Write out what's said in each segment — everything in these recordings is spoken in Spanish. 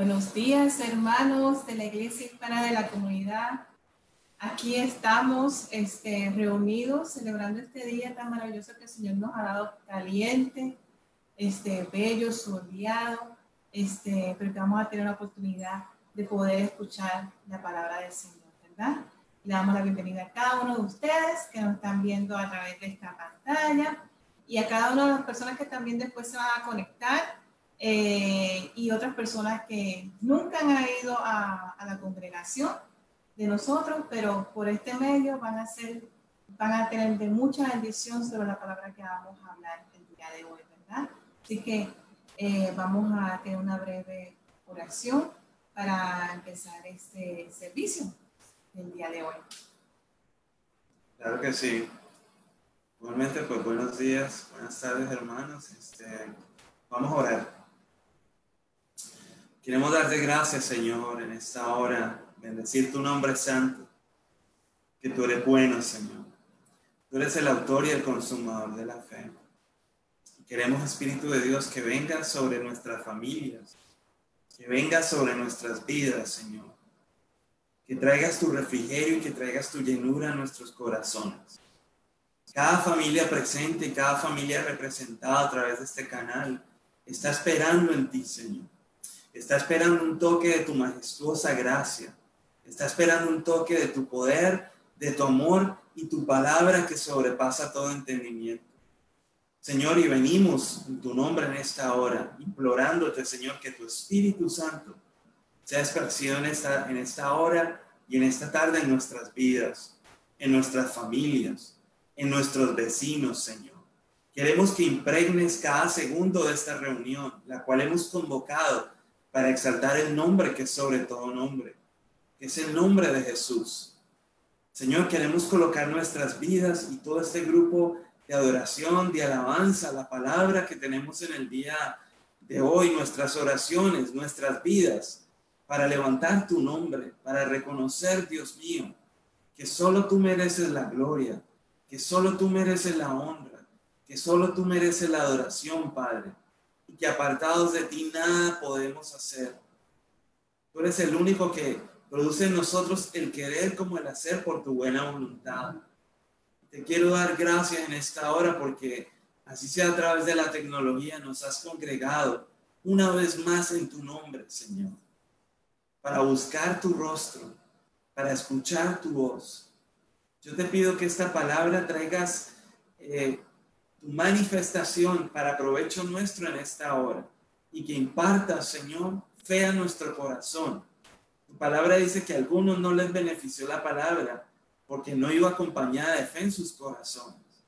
Buenos días, hermanos de la Iglesia Hispana de la Comunidad. Aquí estamos este, reunidos celebrando este día tan maravilloso que el Señor nos ha dado caliente, este, bello, soleado, este, pero que vamos a tener la oportunidad de poder escuchar la palabra del Señor, ¿verdad? Le damos la bienvenida a cada uno de ustedes que nos están viendo a través de esta pantalla y a cada una de las personas que también después se van a conectar eh, y otras personas que nunca han ido a, a, la congregación de nosotros, pero por este medio van a ser, van a tener de mucha bendición sobre la palabra que vamos a hablar el día de hoy, ¿verdad? Así que eh, vamos a tener una breve oración para empezar este servicio del día de hoy. Claro que sí. Igualmente, pues buenos días, buenas tardes hermanos. Este, vamos a orar. Queremos darte gracias, Señor, en esta hora, bendecir tu nombre santo, que tú eres bueno, Señor. Tú eres el autor y el consumador de la fe. Queremos, Espíritu de Dios, que venga sobre nuestras familias, que venga sobre nuestras vidas, Señor. Que traigas tu refrigerio y que traigas tu llenura a nuestros corazones. Cada familia presente cada familia representada a través de este canal está esperando en ti, Señor Está esperando un toque de tu majestuosa gracia. Está esperando un toque de tu poder, de tu amor y tu palabra que sobrepasa todo entendimiento. Señor, y venimos en tu nombre en esta hora, implorándote, Señor, que tu Espíritu Santo sea esparcido en esta, en esta hora y en esta tarde en nuestras vidas, en nuestras familias, en nuestros vecinos, Señor. Queremos que impregnes cada segundo de esta reunión, la cual hemos convocado para exaltar el nombre que es sobre todo nombre, que es el nombre de Jesús. Señor, queremos colocar nuestras vidas y todo este grupo de adoración, de alabanza, la palabra que tenemos en el día de hoy, nuestras oraciones, nuestras vidas, para levantar tu nombre, para reconocer, Dios mío, que solo tú mereces la gloria, que solo tú mereces la honra, que solo tú mereces la adoración, Padre que apartados de ti nada podemos hacer. Tú eres el único que produce en nosotros el querer como el hacer por tu buena voluntad. Te quiero dar gracias en esta hora porque así sea a través de la tecnología nos has congregado una vez más en tu nombre, Señor, para buscar tu rostro, para escuchar tu voz. Yo te pido que esta palabra traigas eh, tu manifestación para provecho nuestro en esta hora y que imparta, Señor, fe a nuestro corazón. Tu palabra dice que a algunos no les benefició la palabra porque no iba acompañada de fe en sus corazones.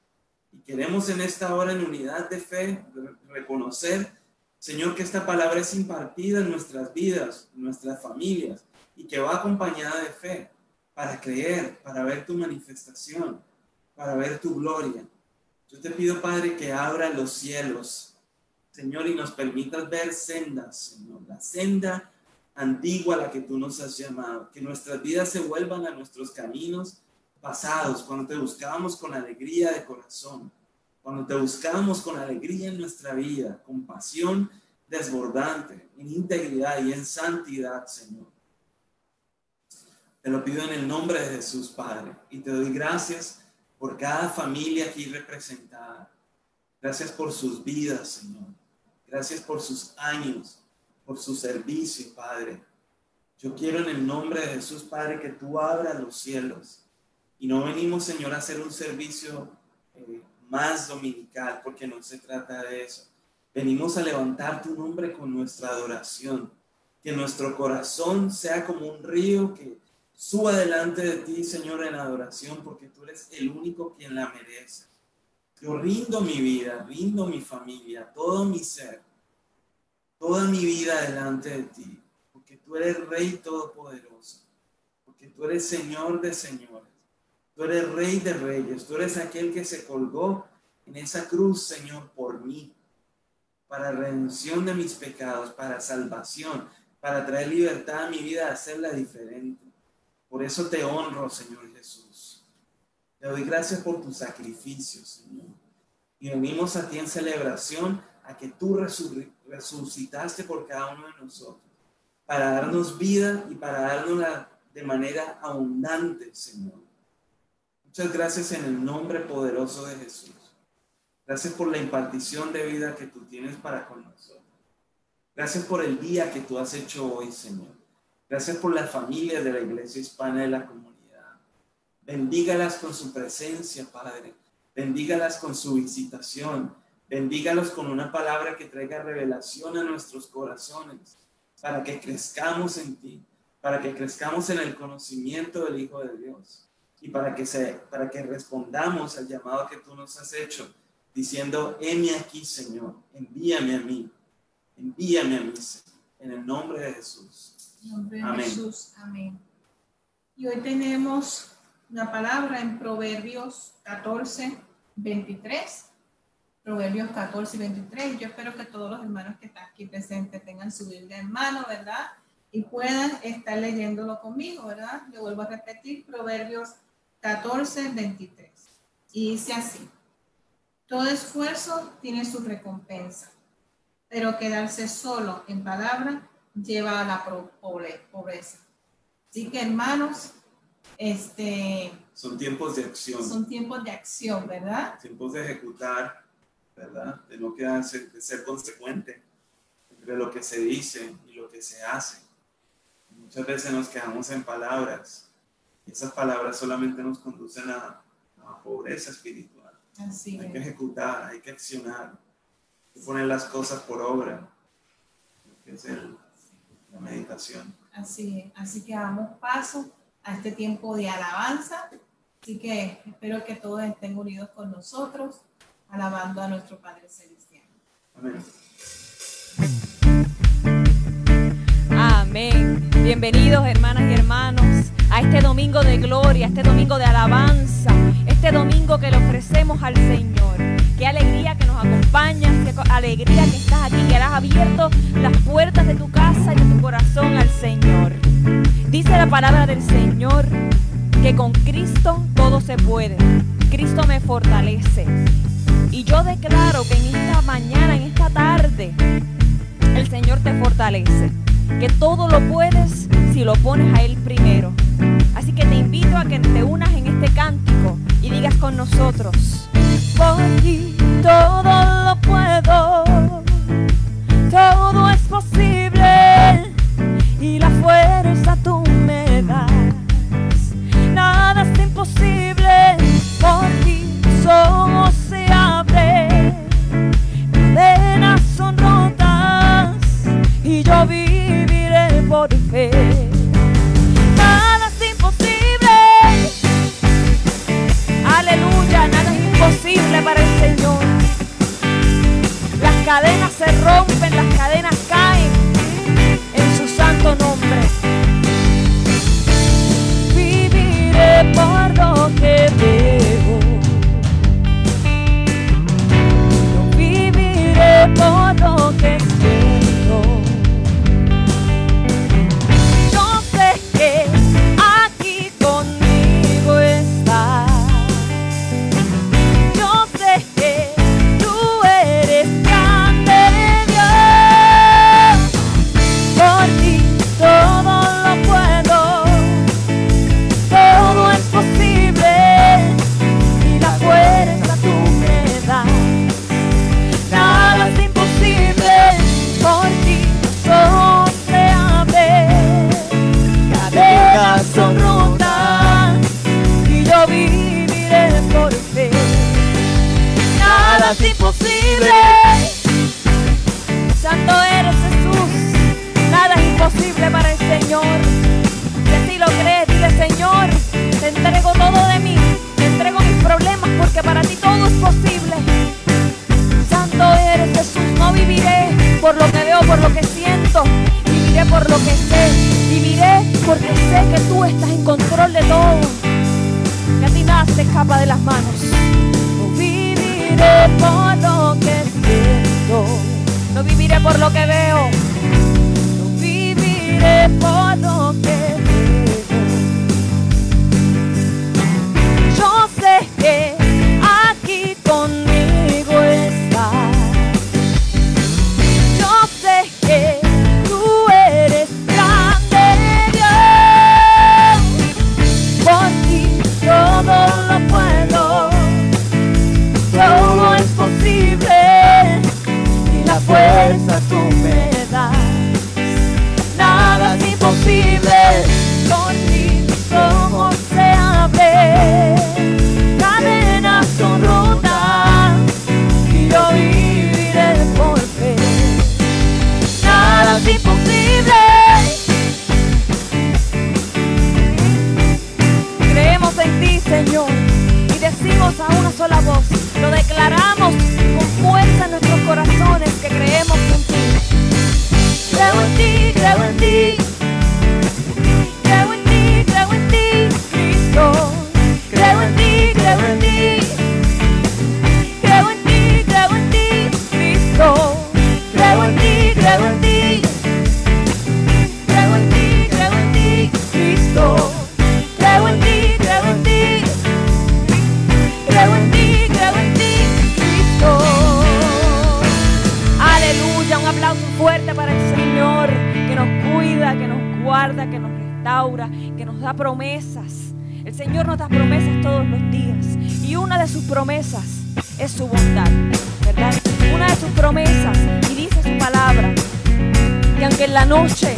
Y queremos en esta hora en unidad de fe reconocer, Señor, que esta palabra es impartida en nuestras vidas, en nuestras familias, y que va acompañada de fe para creer, para ver tu manifestación, para ver tu gloria. Yo te pido, Padre, que abra los cielos, Señor, y nos permitas ver sendas, Señor, la senda antigua a la que tú nos has llamado, que nuestras vidas se vuelvan a nuestros caminos pasados, cuando te buscábamos con alegría de corazón, cuando te buscábamos con alegría en nuestra vida, con pasión desbordante, en integridad y en santidad, Señor. Te lo pido en el nombre de Jesús, Padre, y te doy gracias por cada familia aquí representada. Gracias por sus vidas, Señor. Gracias por sus años, por su servicio, Padre. Yo quiero en el nombre de Jesús, Padre, que tú abras los cielos. Y no venimos, Señor, a hacer un servicio eh, más dominical, porque no se trata de eso. Venimos a levantar tu nombre con nuestra adoración. Que nuestro corazón sea como un río que suba delante de ti, Señor, en adoración, porque tú eres el único quien la merece. Yo rindo mi vida, rindo mi familia, todo mi ser, toda mi vida delante de ti, porque tú eres Rey Todopoderoso, porque tú eres Señor de señores, tú eres Rey de reyes, tú eres aquel que se colgó en esa cruz, Señor, por mí, para redención de mis pecados, para salvación, para traer libertad a mi vida, hacerla diferente. Por eso te honro, Señor Jesús. Te doy gracias por tu sacrificio, Señor. Y venimos a ti en celebración a que tú resucitaste por cada uno de nosotros, para darnos vida y para darnos de manera abundante, Señor. Muchas gracias en el nombre poderoso de Jesús. Gracias por la impartición de vida que tú tienes para con nosotros. Gracias por el día que tú has hecho hoy, Señor. Gracias por las familias de la iglesia hispana de la comunidad. Bendígalas con su presencia, Padre. Bendígalas con su visitación. Bendígalos con una palabra que traiga revelación a nuestros corazones para que crezcamos en ti, para que crezcamos en el conocimiento del Hijo de Dios y para que, se, para que respondamos al llamado que tú nos has hecho diciendo, heme aquí, Señor, envíame a mí, envíame a mí, en el nombre de Jesús. En nombre de amén. Jesús, amén. Y hoy tenemos una palabra en Proverbios 14, 23. Proverbios 14 y 23. Yo espero que todos los hermanos que están aquí presentes tengan su Biblia en mano, ¿verdad? Y puedan estar leyéndolo conmigo, ¿verdad? Le vuelvo a repetir, Proverbios 14, 23. Y dice así. Todo esfuerzo tiene su recompensa, pero quedarse solo en palabra lleva a la pobreza. Así que hermanos, este... Son tiempos de acción. Son tiempos de acción, ¿verdad? Tiempos de ejecutar, ¿verdad? De no quedarse, de ser consecuente entre lo que se dice y lo que se hace. Muchas veces nos quedamos en palabras esas palabras solamente nos conducen a, a pobreza espiritual hay que ejecutar, hay que accionar, hay que poner las cosas por obra, que es la meditación. Así así que damos paso a este tiempo de alabanza. Así que espero que todos estén unidos con nosotros, alabando a nuestro Padre Celestial. Amén. Amén. Bienvenidos hermanas y hermanos a este domingo de gloria, a este domingo de alabanza, este domingo que le ofrecemos al Señor. Qué alegría que nos acompañas, qué alegría que estás aquí, que has abierto las puertas de tu casa y de tu corazón al Señor. Dice la palabra del Señor que con Cristo todo se puede. Cristo me fortalece. Y yo declaro que en esta mañana, en esta tarde, el Señor te fortalece. Que todo lo puedes si lo pones a Él primero. Así que te invito a que te unas en este cántico y digas con nosotros, por ti todo lo puedo, todo es posible y la fuerza tú me das. Nada es imposible, por ti somos se abre, cadenas son rotas y yo viviré por fe. imposible para el Señor. Las cadenas se rompen, las cadenas caen en su santo nombre. Viviré por lo que debo. Guarda, que nos restaura, que nos da promesas. El Señor nos da promesas todos los días y una de sus promesas es su bondad, ¿verdad? Una de sus promesas y dice su palabra que aunque en la noche,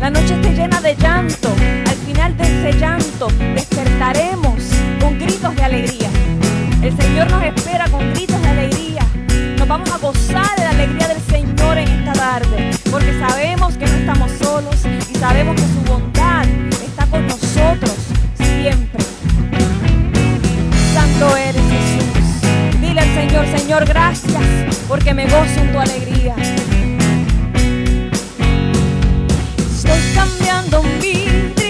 la noche esté llena de llanto, al final de ese llanto despertaremos con gritos de alegría. El Señor nos espera con gritos de alegría. Nos vamos a gozar de la alegría del Señor en esta tarde, porque sabemos que no estamos solos sabemos que su bondad está con nosotros siempre. Santo eres Jesús. Dile al Señor, Señor, gracias, porque me gozo en tu alegría. Estoy cambiando mi tristeza.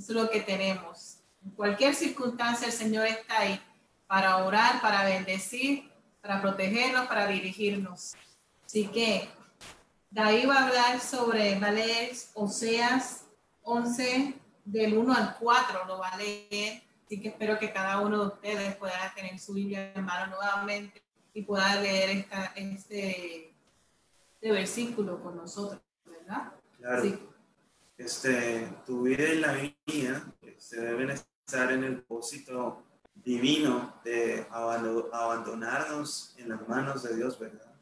Eso es lo que tenemos. En cualquier circunstancia el Señor está ahí para orar, para bendecir, para protegernos, para dirigirnos. Así que David va a hablar sobre, va a leer Oseas 11 del 1 al 4, lo va a leer. Así que espero que cada uno de ustedes pueda tener su Biblia en mano nuevamente y pueda leer esta, este, este versículo con nosotros, ¿verdad? Claro. Este, tu vida y la mía se deben estar en el propósito divino de abando- abandonarnos en las manos de Dios, ¿verdad?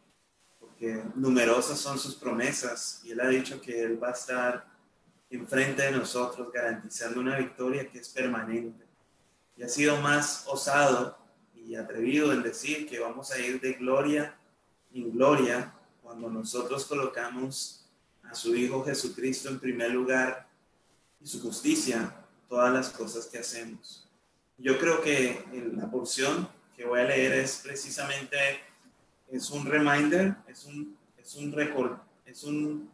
Porque numerosas son sus promesas y Él ha dicho que Él va a estar enfrente de nosotros garantizando una victoria que es permanente. Y ha sido más osado y atrevido en decir que vamos a ir de gloria en gloria cuando nosotros colocamos a su Hijo Jesucristo en primer lugar y su justicia, todas las cosas que hacemos. Yo creo que la porción que voy a leer es precisamente, es un reminder, es un, es un, record, es un,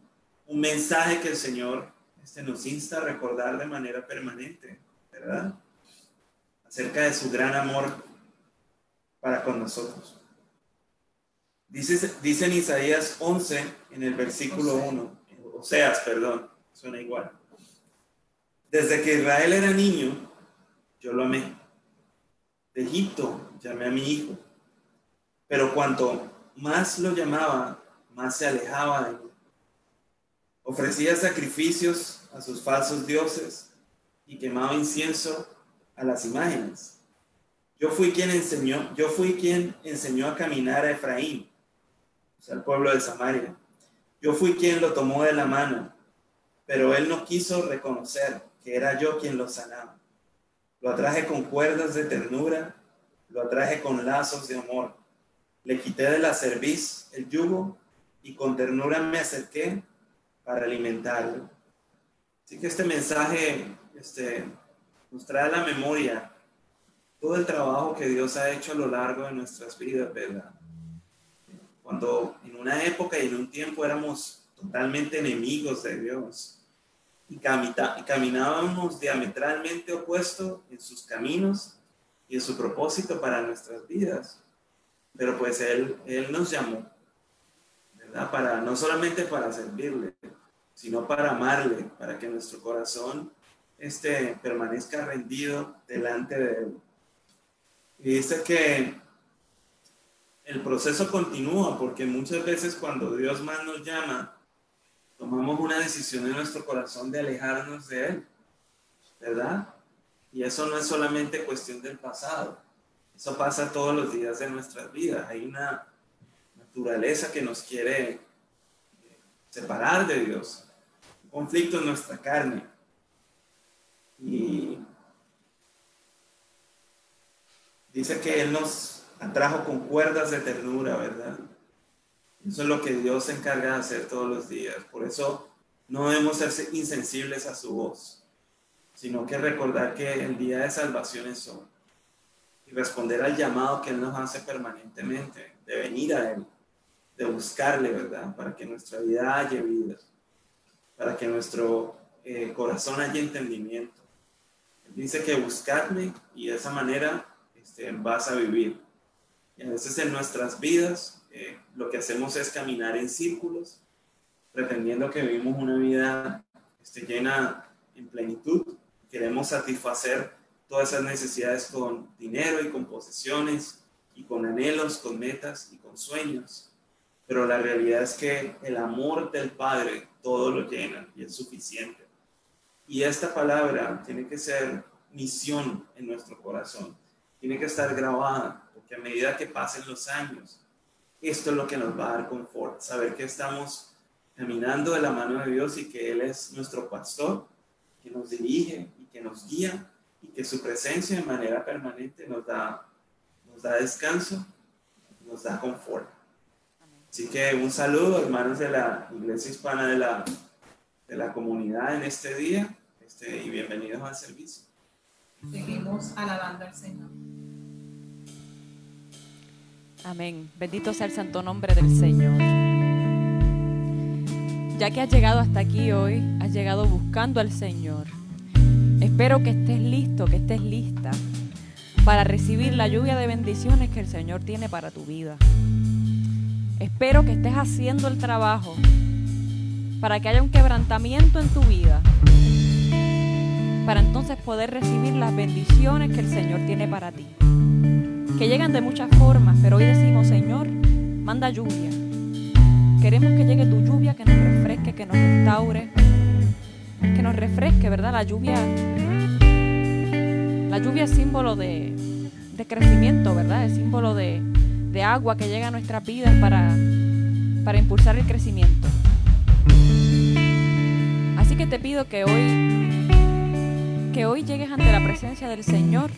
un mensaje que el Señor este, nos insta a recordar de manera permanente, ¿verdad? Acerca de su gran amor para con nosotros. Dice, dice en Isaías 11, en el versículo 1, Oseas, perdón, suena igual. Desde que Israel era niño, yo lo amé. De Egipto llamé a mi hijo. Pero cuanto más lo llamaba, más se alejaba de mí. Ofrecía sacrificios a sus falsos dioses y quemaba incienso a las imágenes. Yo fui quien enseñó, yo fui quien enseñó a caminar a Efraín, o sea, el pueblo de Samaria. Yo fui quien lo tomó de la mano, pero él no quiso reconocer que era yo quien lo sanaba. Lo atraje con cuerdas de ternura, lo atraje con lazos de amor. Le quité de la cerviz el yugo y con ternura me acerqué para alimentarlo. Así que este mensaje este, nos trae a la memoria todo el trabajo que Dios ha hecho a lo largo de nuestras vidas, ¿verdad? Cuando en una época y en un tiempo éramos totalmente enemigos de Dios y, caminábamos diametralmente opuesto en sus caminos y en su propósito para nuestras vidas. Pero pues Él, Él nos llamó, ¿verdad? Para, no solamente para servirle, sino para amarle, para que nuestro corazón este, permanezca rendido delante de Él. Y dice que el proceso continúa porque muchas veces cuando Dios más nos llama, tomamos una decisión en nuestro corazón de alejarnos de Él, ¿verdad? Y eso no es solamente cuestión del pasado, eso pasa todos los días de nuestras vidas. Hay una naturaleza que nos quiere separar de Dios, un conflicto en nuestra carne. Y dice que Él nos atrajo con cuerdas de ternura, ¿verdad? Eso es lo que Dios se encarga de hacer todos los días. Por eso no debemos ser insensibles a su voz, sino que recordar que el día de salvación es hoy y responder al llamado que Él nos hace permanentemente, de venir a Él, de buscarle, ¿verdad? Para que nuestra vida haya vida, para que nuestro eh, corazón haya entendimiento. Él dice que buscarme y de esa manera este, vas a vivir. Y a veces en nuestras vidas eh, lo que hacemos es caminar en círculos, pretendiendo que vivimos una vida este, llena en plenitud. Queremos satisfacer todas esas necesidades con dinero y con posesiones y con anhelos, con metas y con sueños. Pero la realidad es que el amor del Padre todo lo llena y es suficiente. Y esta palabra tiene que ser misión en nuestro corazón. Tiene que estar grabada, porque a medida que pasen los años, esto es lo que nos va a dar confort, saber que estamos caminando de la mano de Dios y que Él es nuestro pastor, que nos dirige y que nos guía y que su presencia de manera permanente nos da, nos da descanso, nos da confort. Así que un saludo, hermanos de la Iglesia Hispana de la, de la comunidad en este día este, y bienvenidos al servicio. Seguimos alabando al Señor. Amén. Bendito sea el santo nombre del Señor. Ya que has llegado hasta aquí hoy, has llegado buscando al Señor. Espero que estés listo, que estés lista para recibir la lluvia de bendiciones que el Señor tiene para tu vida. Espero que estés haciendo el trabajo para que haya un quebrantamiento en tu vida, para entonces poder recibir las bendiciones que el Señor tiene para ti que llegan de muchas formas, pero hoy decimos, Señor, manda lluvia. Queremos que llegue tu lluvia, que nos refresque, que nos restaure, que nos refresque, ¿verdad? La lluvia, la lluvia es símbolo de, crecimiento, ¿verdad? Es símbolo de, de agua que llega a nuestras vidas para, para impulsar el crecimiento. Así que te pido que hoy, que hoy llegues ante la presencia del Señor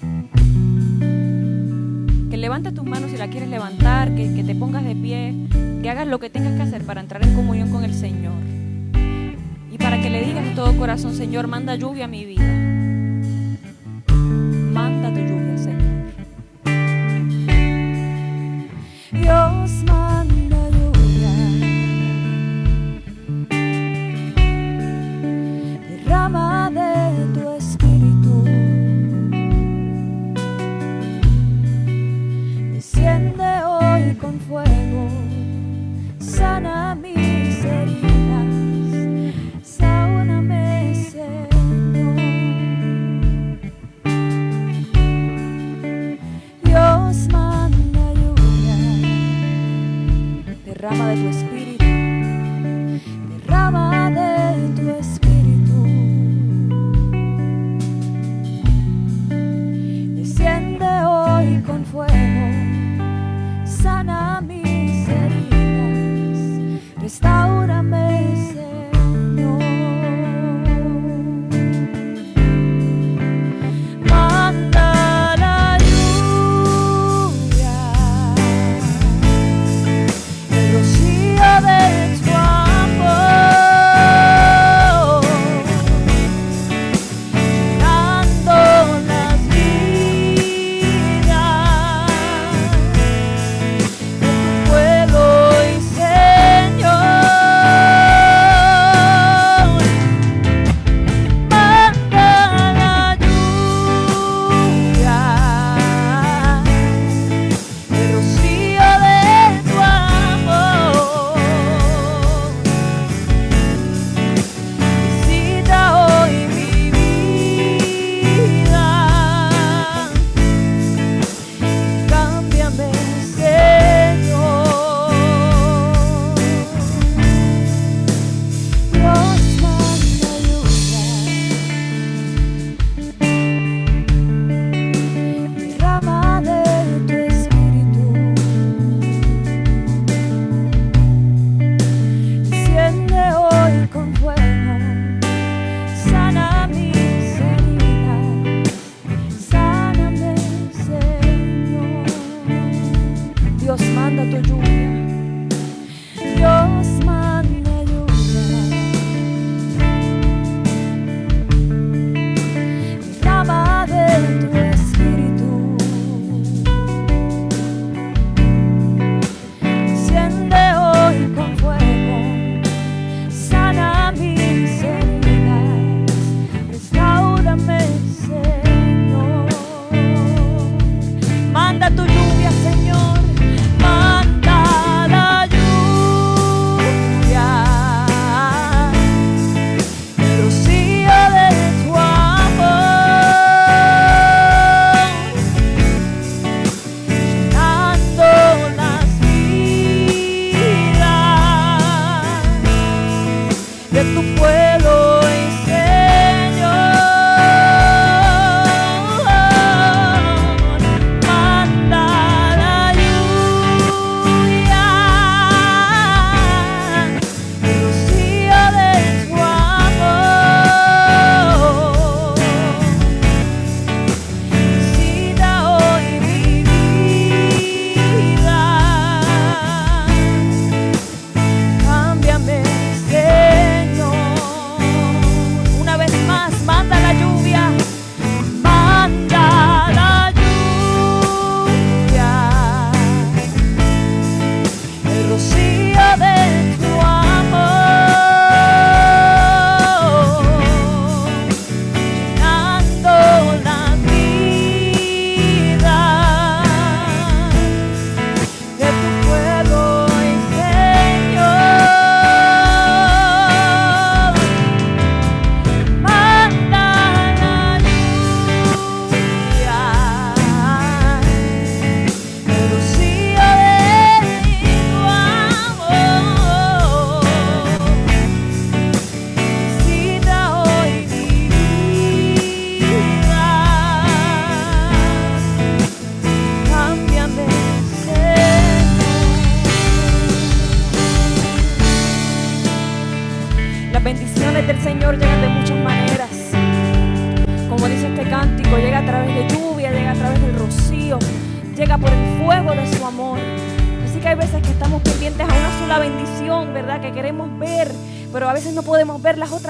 levanta tus manos si la quieres levantar, que, que te pongas de pie, que hagas lo que tengas que hacer para entrar en comunión con el Señor. Y para que le digas todo corazón, Señor, manda lluvia a mi vida.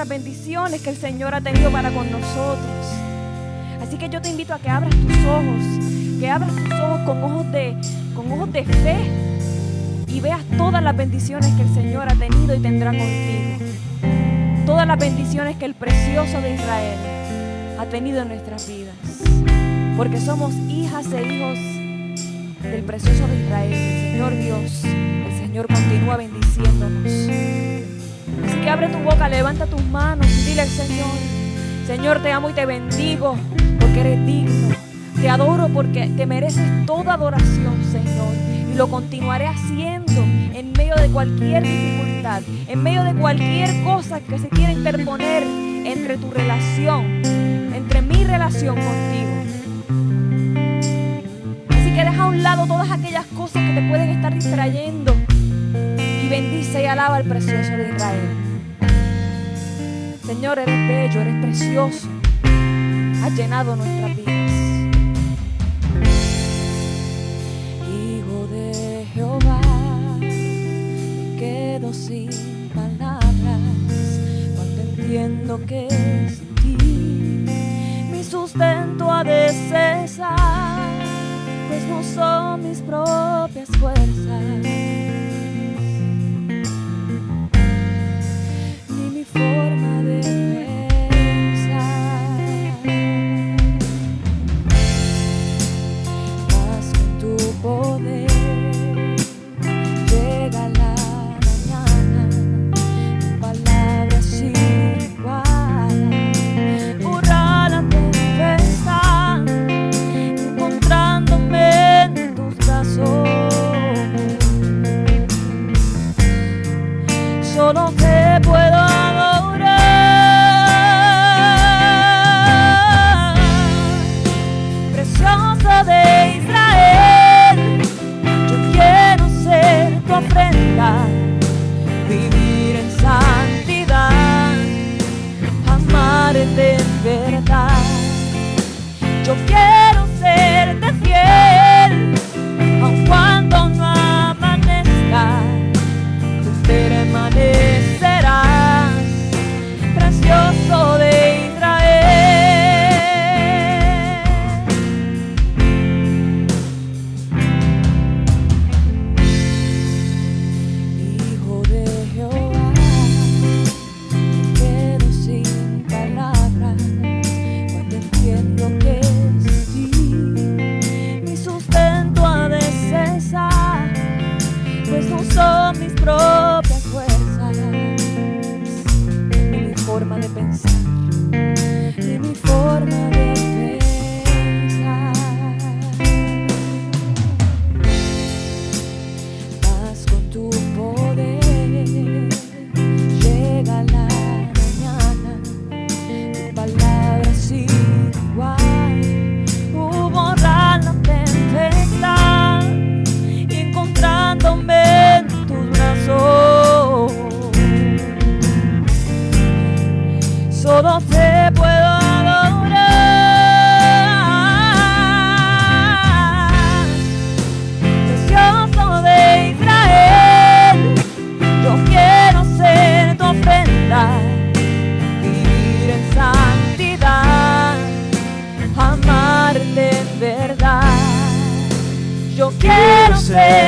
Bendiciones que el Señor ha tenido para con nosotros. Así que yo te invito a que abras tus ojos, que abras tus ojos con ojos de, con ojos de fe y veas todas las bendiciones que el Señor ha tenido y tendrá contigo. Todas las bendiciones que el precioso de Israel ha tenido en nuestras vidas. Porque somos hijas e hijos del precioso de Israel, el Señor Dios. El Señor continúa bendiciéndonos. Abre tu boca, levanta tus manos y dile al Señor, Señor te amo y te bendigo porque eres digno. Te adoro porque te mereces toda adoración, Señor. Y lo continuaré haciendo en medio de cualquier dificultad, en medio de cualquier cosa que se quiera interponer entre tu relación, entre mi relación contigo. Así que deja a un lado todas aquellas cosas que te pueden estar distrayendo y bendice y alaba al precioso de Israel. Señor, eres bello, eres precioso. Has llenado nuestras vidas. Hijo de Jehová, quedo sin palabras cuando entiendo que es ti. Mi sustento ha de cesar, pues no son mis propias fuerzas. Vivir en santidad, amarte en verdad. Yo quiero serte fiel, quiero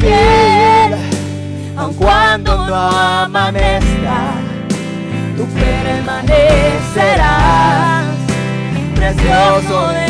fiel, aun cuando no amanezca, tú permanecerás, precioso de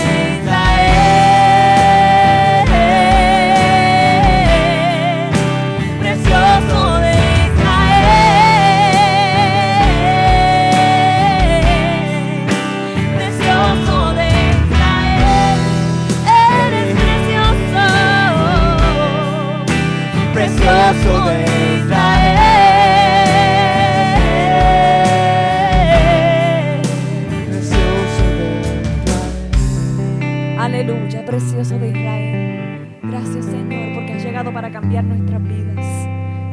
precioso de Israel. Gracias Señor porque has llegado para cambiar nuestras vidas.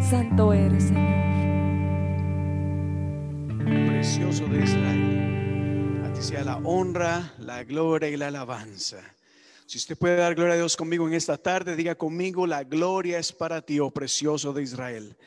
Santo eres Señor. Precioso de Israel. A ti sea la honra, la gloria y la alabanza. Si usted puede dar gloria a Dios conmigo en esta tarde, diga conmigo, la gloria es para ti, oh precioso de Israel.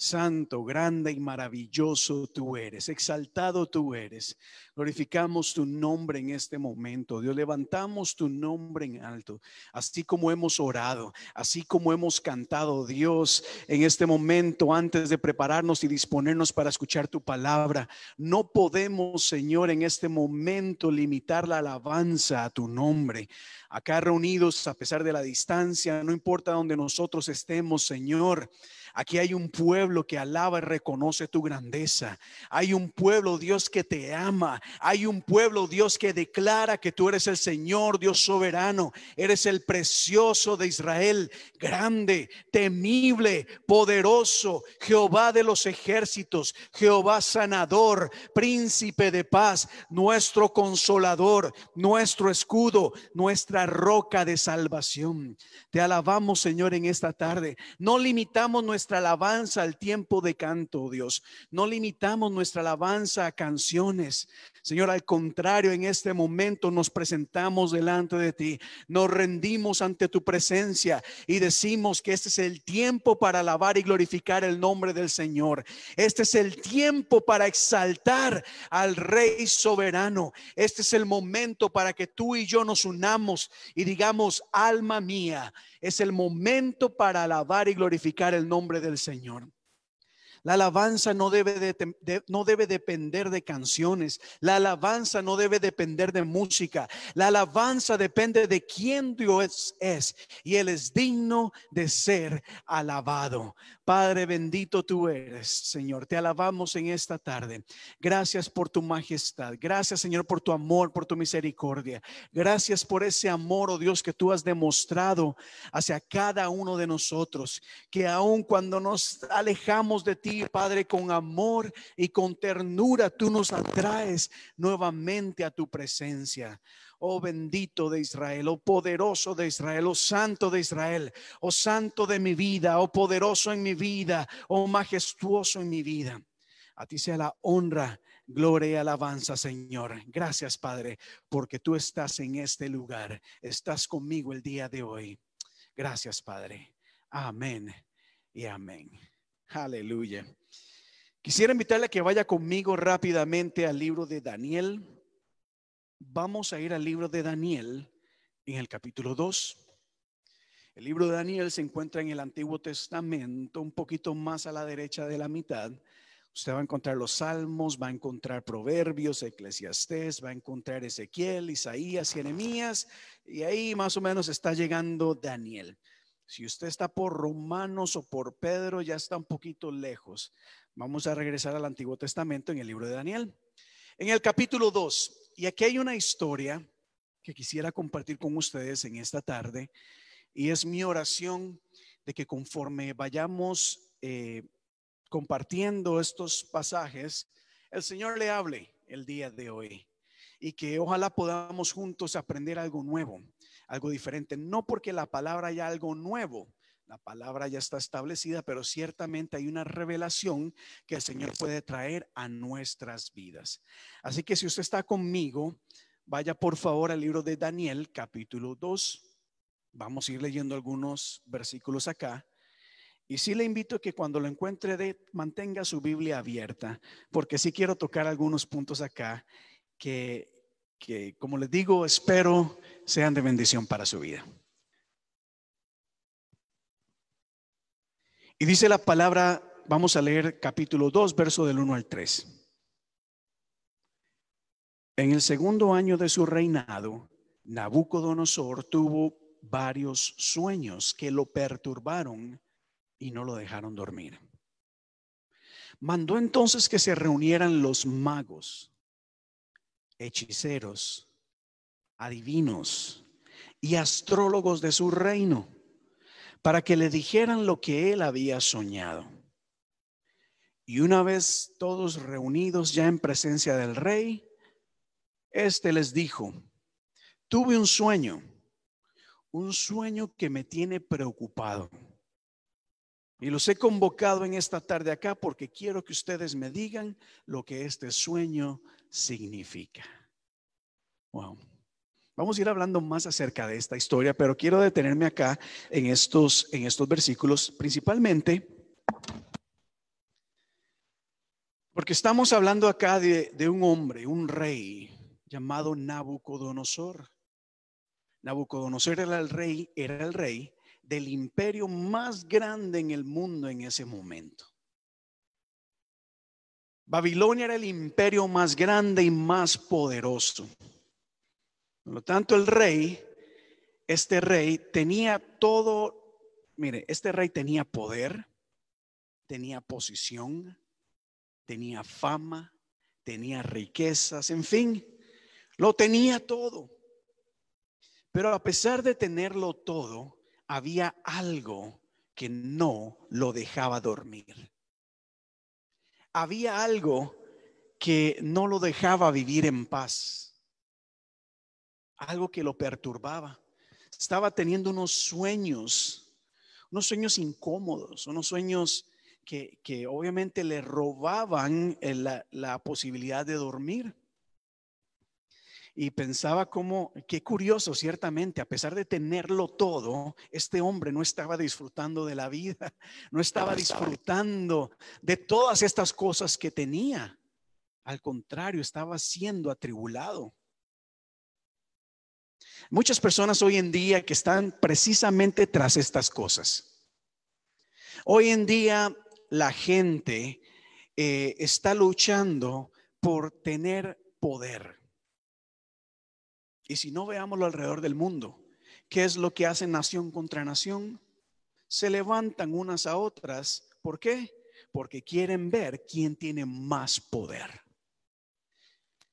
Santo, grande y maravilloso tú eres, exaltado tú eres. Glorificamos tu nombre en este momento. Dios, levantamos tu nombre en alto, así como hemos orado, así como hemos cantado, Dios, en este momento, antes de prepararnos y disponernos para escuchar tu palabra. No podemos, Señor, en este momento limitar la alabanza a tu nombre. Acá reunidos, a pesar de la distancia, no importa donde nosotros estemos, Señor. Aquí hay un pueblo que alaba y reconoce tu grandeza. Hay un pueblo, Dios, que te ama. Hay un pueblo, Dios, que declara que tú eres el Señor, Dios soberano. Eres el precioso de Israel, grande, temible, poderoso, Jehová de los ejércitos, Jehová sanador, príncipe de paz, nuestro consolador, nuestro escudo, nuestra roca de salvación. Te alabamos, Señor, en esta tarde. No limitamos nuestra nuestra alabanza al tiempo de canto, Dios. No limitamos nuestra alabanza a canciones. Señor, al contrario, en este momento nos presentamos delante de ti, nos rendimos ante tu presencia y decimos que este es el tiempo para alabar y glorificar el nombre del Señor. Este es el tiempo para exaltar al Rey soberano. Este es el momento para que tú y yo nos unamos y digamos, alma mía, es el momento para alabar y glorificar el nombre del Señor. La alabanza no debe, no debe depender de canciones. La alabanza no debe depender de música. La alabanza depende de quién Dios es. Y Él es digno de ser alabado. Padre bendito tú eres, Señor. Te alabamos en esta tarde. Gracias por tu majestad. Gracias, Señor, por tu amor, por tu misericordia. Gracias por ese amor, oh Dios, que tú has demostrado hacia cada uno de nosotros. Que aun cuando nos alejamos de ti, Padre, con amor y con ternura, tú nos atraes nuevamente a tu presencia. Oh bendito de Israel, oh poderoso de Israel, oh santo de Israel, oh santo de mi vida, oh poderoso en mi vida, oh majestuoso en mi vida. A ti sea la honra, gloria y alabanza, Señor. Gracias, Padre, porque tú estás en este lugar. Estás conmigo el día de hoy. Gracias, Padre. Amén y amén. Aleluya. Quisiera invitarle a que vaya conmigo rápidamente al libro de Daniel. Vamos a ir al libro de Daniel en el capítulo 2. El libro de Daniel se encuentra en el Antiguo Testamento, un poquito más a la derecha de la mitad. Usted va a encontrar los Salmos, va a encontrar Proverbios, Eclesiastés, va a encontrar Ezequiel, Isaías, Jeremías, y ahí más o menos está llegando Daniel. Si usted está por Romanos o por Pedro, ya está un poquito lejos. Vamos a regresar al Antiguo Testamento en el libro de Daniel. En el capítulo 2, y aquí hay una historia que quisiera compartir con ustedes en esta tarde, y es mi oración de que conforme vayamos eh, compartiendo estos pasajes, el Señor le hable el día de hoy y que ojalá podamos juntos aprender algo nuevo algo diferente. No porque la palabra haya algo nuevo, la palabra ya está establecida, pero ciertamente hay una revelación que el Señor puede traer a nuestras vidas. Así que si usted está conmigo, vaya por favor al libro de Daniel, capítulo 2. Vamos a ir leyendo algunos versículos acá. Y sí le invito a que cuando lo encuentre de, mantenga su Biblia abierta, porque sí quiero tocar algunos puntos acá que, que, como les digo, espero sean de bendición para su vida. Y dice la palabra, vamos a leer capítulo 2, verso del 1 al 3. En el segundo año de su reinado, Nabucodonosor tuvo varios sueños que lo perturbaron y no lo dejaron dormir. Mandó entonces que se reunieran los magos, hechiceros, adivinos y astrólogos de su reino para que le dijeran lo que él había soñado. Y una vez todos reunidos ya en presencia del rey, este les dijo, tuve un sueño, un sueño que me tiene preocupado. Y los he convocado en esta tarde acá porque quiero que ustedes me digan lo que este sueño significa. Wow. Vamos a ir hablando más acerca de esta historia, pero quiero detenerme acá en estos, en estos versículos, principalmente porque estamos hablando acá de, de un hombre, un rey, llamado Nabucodonosor. Nabucodonosor era el rey, era el rey del imperio más grande en el mundo en ese momento. Babilonia era el imperio más grande y más poderoso. Por lo tanto, el rey, este rey tenía todo, mire, este rey tenía poder, tenía posición, tenía fama, tenía riquezas, en fin, lo tenía todo. Pero a pesar de tenerlo todo, había algo que no lo dejaba dormir. Había algo que no lo dejaba vivir en paz. Algo que lo perturbaba. Estaba teniendo unos sueños, unos sueños incómodos, unos sueños que, obviamente le robaban la, la posibilidad de dormir y pensaba como, qué curioso, ciertamente, a pesar de tenerlo todo, este hombre no estaba disfrutando de la vida, no estaba disfrutando de todas estas cosas que tenía. Al contrario, estaba siendo atribulado. Muchas personas hoy en día que están precisamente tras estas cosas. Hoy en día la gente eh, está luchando por tener poder. Y si no veámoslo alrededor del mundo, ¿qué es lo que hace nación contra nación? Se levantan unas a otras. ¿Por qué? Porque quieren ver quién tiene más poder.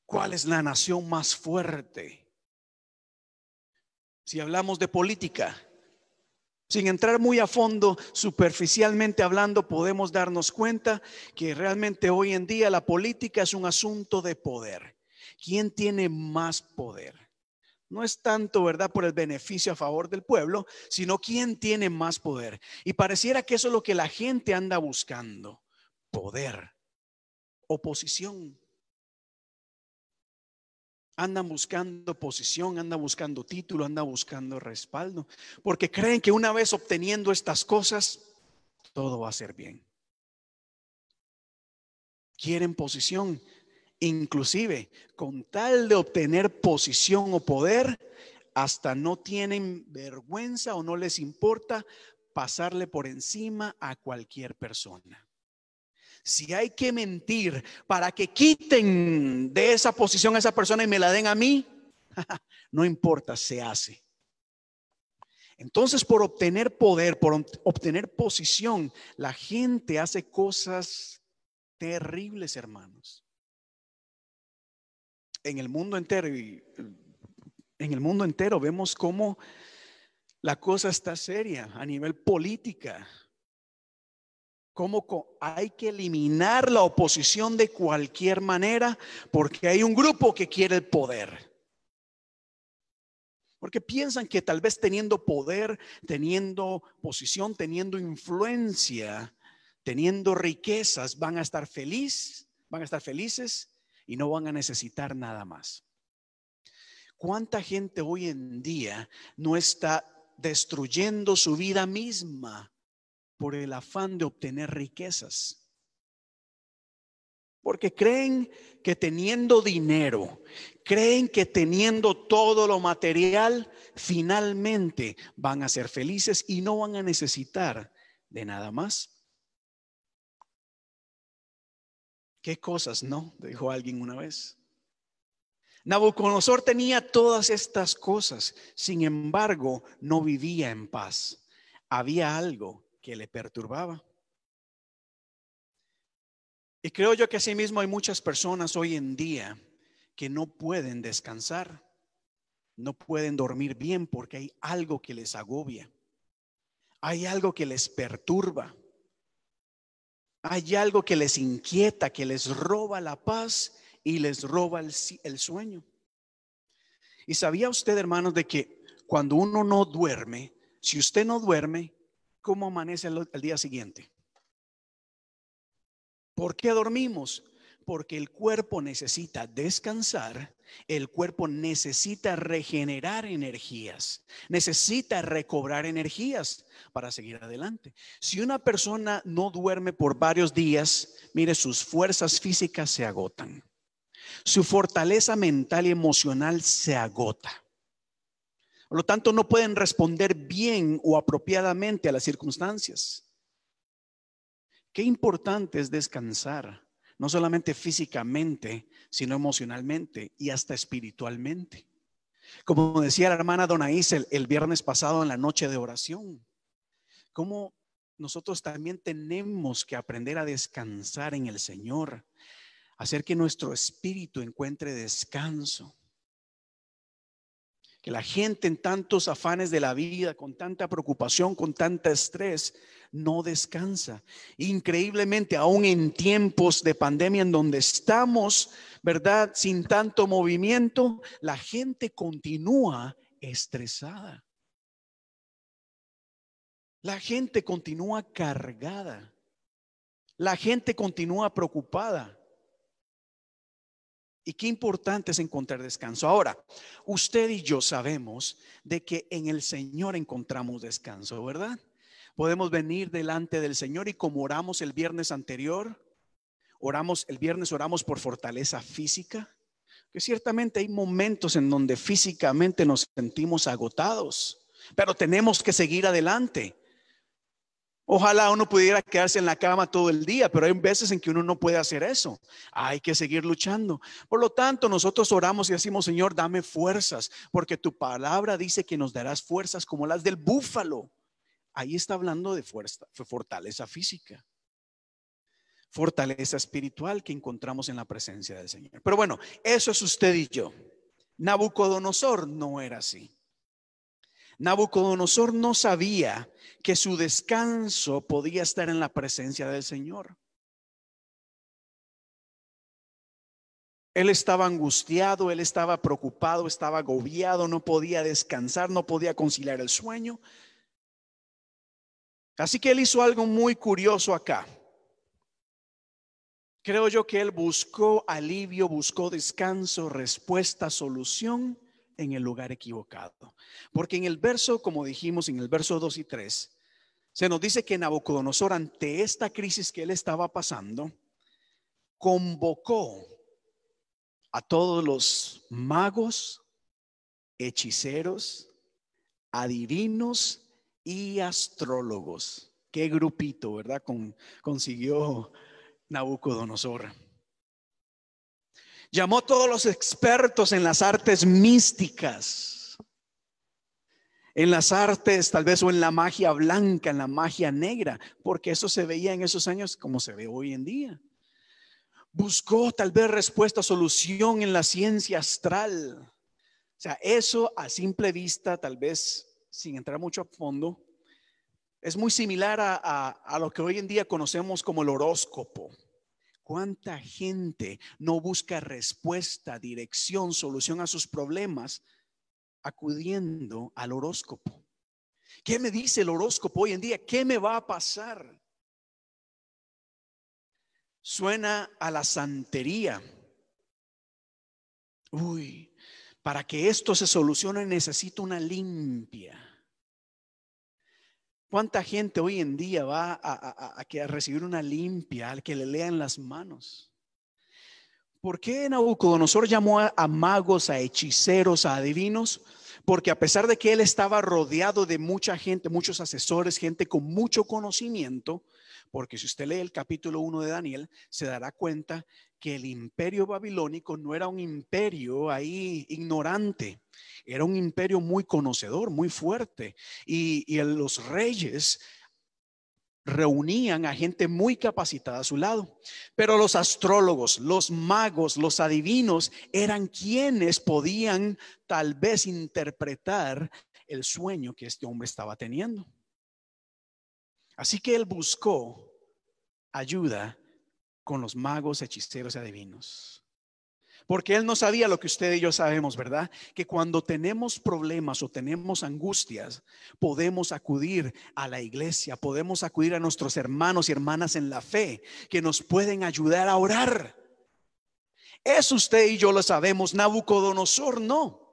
¿Cuál es la nación más fuerte? Si hablamos de política, sin entrar muy a fondo, superficialmente hablando, podemos darnos cuenta que realmente hoy en día la política es un asunto de poder. ¿Quién tiene más poder? no es tanto, ¿verdad?, por el beneficio a favor del pueblo, sino quién tiene más poder. Y pareciera que eso es lo que la gente anda buscando, poder, oposición. Andan buscando posición, andan buscando título, andan buscando respaldo, porque creen que una vez obteniendo estas cosas, todo va a ser bien. Quieren posición, inclusive con tal de obtener posición o poder, hasta no tienen vergüenza o no les importa pasarle por encima a cualquier persona. Si hay que mentir para que quiten de esa posición a esa persona y me la den a mí, no importa, se hace. Entonces, por obtener poder, por obtener posición, la gente hace cosas terribles, hermanos en el mundo entero en el mundo entero vemos cómo la cosa está seria a nivel política. Cómo hay que eliminar la oposición de cualquier manera porque hay un grupo que quiere el poder. Porque piensan que tal vez teniendo poder, teniendo posición, teniendo influencia, teniendo riquezas, van a estar felices, van a estar felices y no van a necesitar nada más. ¿Cuánta gente hoy en día no está destruyendo su vida misma por el afán de obtener riquezas. Porque creen que teniendo dinero, creen que teniendo todo lo material, finalmente van a ser felices y no van a necesitar de nada más. ¿Qué cosas no? Dijo alguien una vez. Nabucodonosor tenía todas estas cosas, sin embargo, no vivía en paz. Había algo que le perturbaba. Y creo yo que asimismo hay muchas personas hoy en día que no pueden descansar, no pueden dormir bien porque hay algo que les agobia, hay algo que les perturba. Hay algo que les inquieta, que les roba la paz y les roba el, sueño. Y sabía usted, hermanos, de que cuando uno no duerme, si usted no duerme, ¿cómo amanece el, el día siguiente? ¿Por qué dormimos? Porque el cuerpo necesita descansar, el cuerpo necesita regenerar energías, necesita recobrar energías para seguir adelante. Si una persona no duerme por varios días, mire, sus fuerzas físicas se agotan. Su fortaleza mental y emocional se agota. Por lo tanto, no pueden responder bien o apropiadamente a las circunstancias. Qué importante es descansar no solamente físicamente, sino emocionalmente y hasta espiritualmente. Como decía la hermana Donaís el, el viernes pasado en la noche de oración, como nosotros también tenemos que aprender a descansar en el Señor, hacer que nuestro espíritu encuentre descanso. Que la gente en tantos afanes de la vida, con tanta preocupación, con tanta estrés, no descansa. Increíblemente, aún en tiempos de pandemia en donde estamos, ¿verdad? Sin tanto movimiento, la gente continúa estresada. La gente continúa cargada. La gente continúa preocupada. Y qué importante es encontrar descanso. Ahora, usted y yo sabemos de que en el Señor encontramos descanso, ¿verdad? Podemos venir delante del Señor y como oramos el viernes anterior, oramos el viernes oramos por fortaleza física, que ciertamente hay momentos en donde físicamente nos sentimos agotados, pero tenemos que seguir adelante. Ojalá uno pudiera quedarse en la cama todo el día, pero hay veces en que uno no puede hacer eso. Hay que seguir luchando. Por lo tanto, nosotros oramos y decimos, Señor, dame fuerzas, porque tu palabra dice que nos darás fuerzas como las del búfalo ahí está hablando de fuerza, fortaleza física, fortaleza espiritual que encontramos en la presencia del Señor. Pero bueno, eso es usted y yo. Nabucodonosor no era así. Nabucodonosor no sabía que su descanso podía estar en la presencia del Señor. Él estaba angustiado, él estaba preocupado, estaba agobiado, no podía descansar, no podía conciliar el sueño, Así que él hizo algo muy curioso acá. Creo yo que él buscó alivio, buscó descanso, respuesta, solución en el lugar equivocado. Porque en el verso, como dijimos, en el verso 2 y 3, se nos dice que Nabucodonosor, ante esta crisis que él estaba pasando, convocó a todos los magos, hechiceros, adivinos y astrólogos. Qué grupito, ¿verdad? Con, consiguió Nabucodonosor. Llamó a todos los expertos en las artes místicas, en las artes tal vez o en la magia blanca, en la magia negra, porque eso se veía en esos años como se ve hoy en día. Buscó tal vez respuesta, solución en la ciencia astral. O sea, eso a simple vista tal vez sin entrar mucho a fondo, es muy similar a, lo que hoy en día conocemos como el horóscopo. ¿Cuánta gente no busca respuesta, dirección, solución a sus problemas acudiendo al horóscopo? ¿Qué me dice el horóscopo hoy en día? ¿Qué me va a pasar? Suena a la santería. Uy, para que esto se solucione necesito una limpia. ¿Cuánta gente hoy en día va a, a, a recibir una limpia, al que le lean las manos? ¿Por qué Nabucodonosor llamó a, magos, a hechiceros, a adivinos? Porque a pesar de que él estaba rodeado de mucha gente, muchos asesores, gente con mucho conocimiento, porque si usted lee el capítulo 1 de Daniel, se dará cuenta que el imperio babilónico no era un imperio ahí ignorante, era un imperio muy conocedor, muy fuerte. Y, y los reyes reunían a gente muy capacitada a su lado. Pero los astrólogos, los magos, los adivinos eran quienes podían tal vez interpretar el sueño que este hombre estaba teniendo. Así que él buscó ayuda con los magos, hechiceros y adivinos. Porque Él no sabía lo que usted y yo sabemos, ¿verdad? Que cuando tenemos problemas o tenemos angustias, podemos acudir a la iglesia, podemos acudir a nuestros hermanos y hermanas en la fe que nos pueden ayudar a orar. Eso usted y yo lo sabemos, Nabucodonosor no.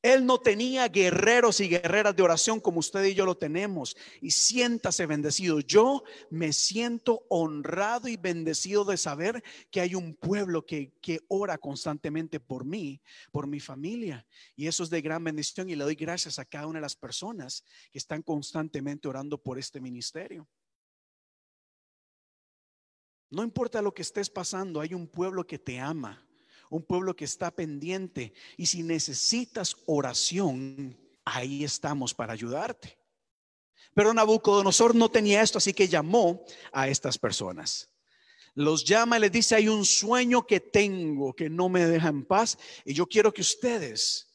Él no tenía guerreros y guerreras de oración como usted y yo lo tenemos. Y siéntase bendecido. Yo me siento honrado y bendecido de saber que hay un pueblo que, que ora constantemente por mí, por mi familia. Y eso es de gran bendición y le doy gracias a cada una de las personas que están constantemente orando por este ministerio. No importa lo que estés pasando, hay un pueblo que te ama un pueblo que está pendiente. Y si necesitas oración, ahí estamos para ayudarte. Pero Nabucodonosor no tenía esto, así que llamó a estas personas. Los llama y les dice, hay un sueño que tengo que no me deja en paz y yo quiero que ustedes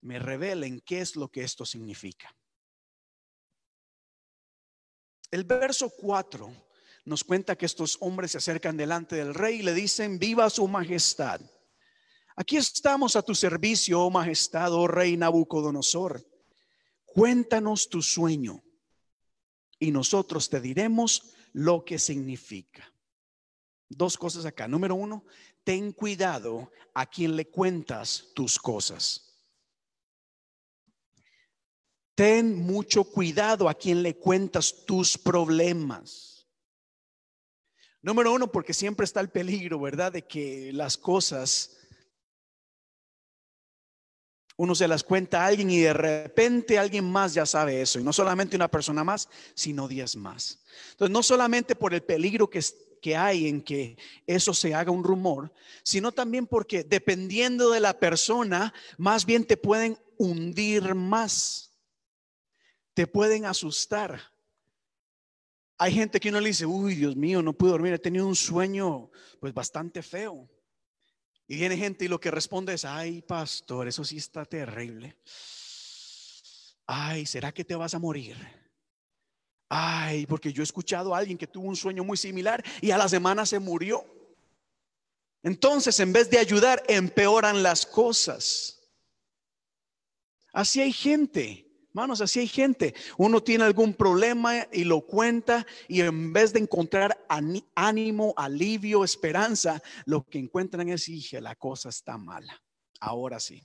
me revelen qué es lo que esto significa. El verso 4 nos cuenta que estos hombres se acercan delante del rey y le dicen, viva su majestad. Aquí estamos a tu servicio, oh majestad, oh rey Nabucodonosor. Cuéntanos tu sueño y nosotros te diremos lo que significa. Dos cosas acá. Número uno, ten cuidado a quien le cuentas tus cosas. Ten mucho cuidado a quien le cuentas tus problemas. Número uno, porque siempre está el peligro, ¿verdad? De que las cosas uno se las cuenta a alguien y de repente alguien más ya sabe eso. Y no solamente una persona más, sino diez más. Entonces, no solamente por el peligro que, que hay en que eso se haga un rumor, sino también porque dependiendo de la persona, más bien te pueden hundir más. Te pueden asustar. Hay gente que uno le dice, uy, Dios mío, no puedo dormir, he tenido un sueño pues bastante feo. Y viene gente y lo que responde es, ay, pastor, eso sí está terrible. Ay, ¿será que te vas a morir? Ay, porque yo he escuchado a alguien que tuvo un sueño muy similar y a la semana se murió. Entonces, en vez de ayudar, empeoran las cosas. Así hay gente Hermanos, así hay gente. Uno tiene algún problema y lo cuenta y en vez de encontrar ánimo, alivio, esperanza, lo que encuentran es, dije, la cosa está mala. Ahora sí.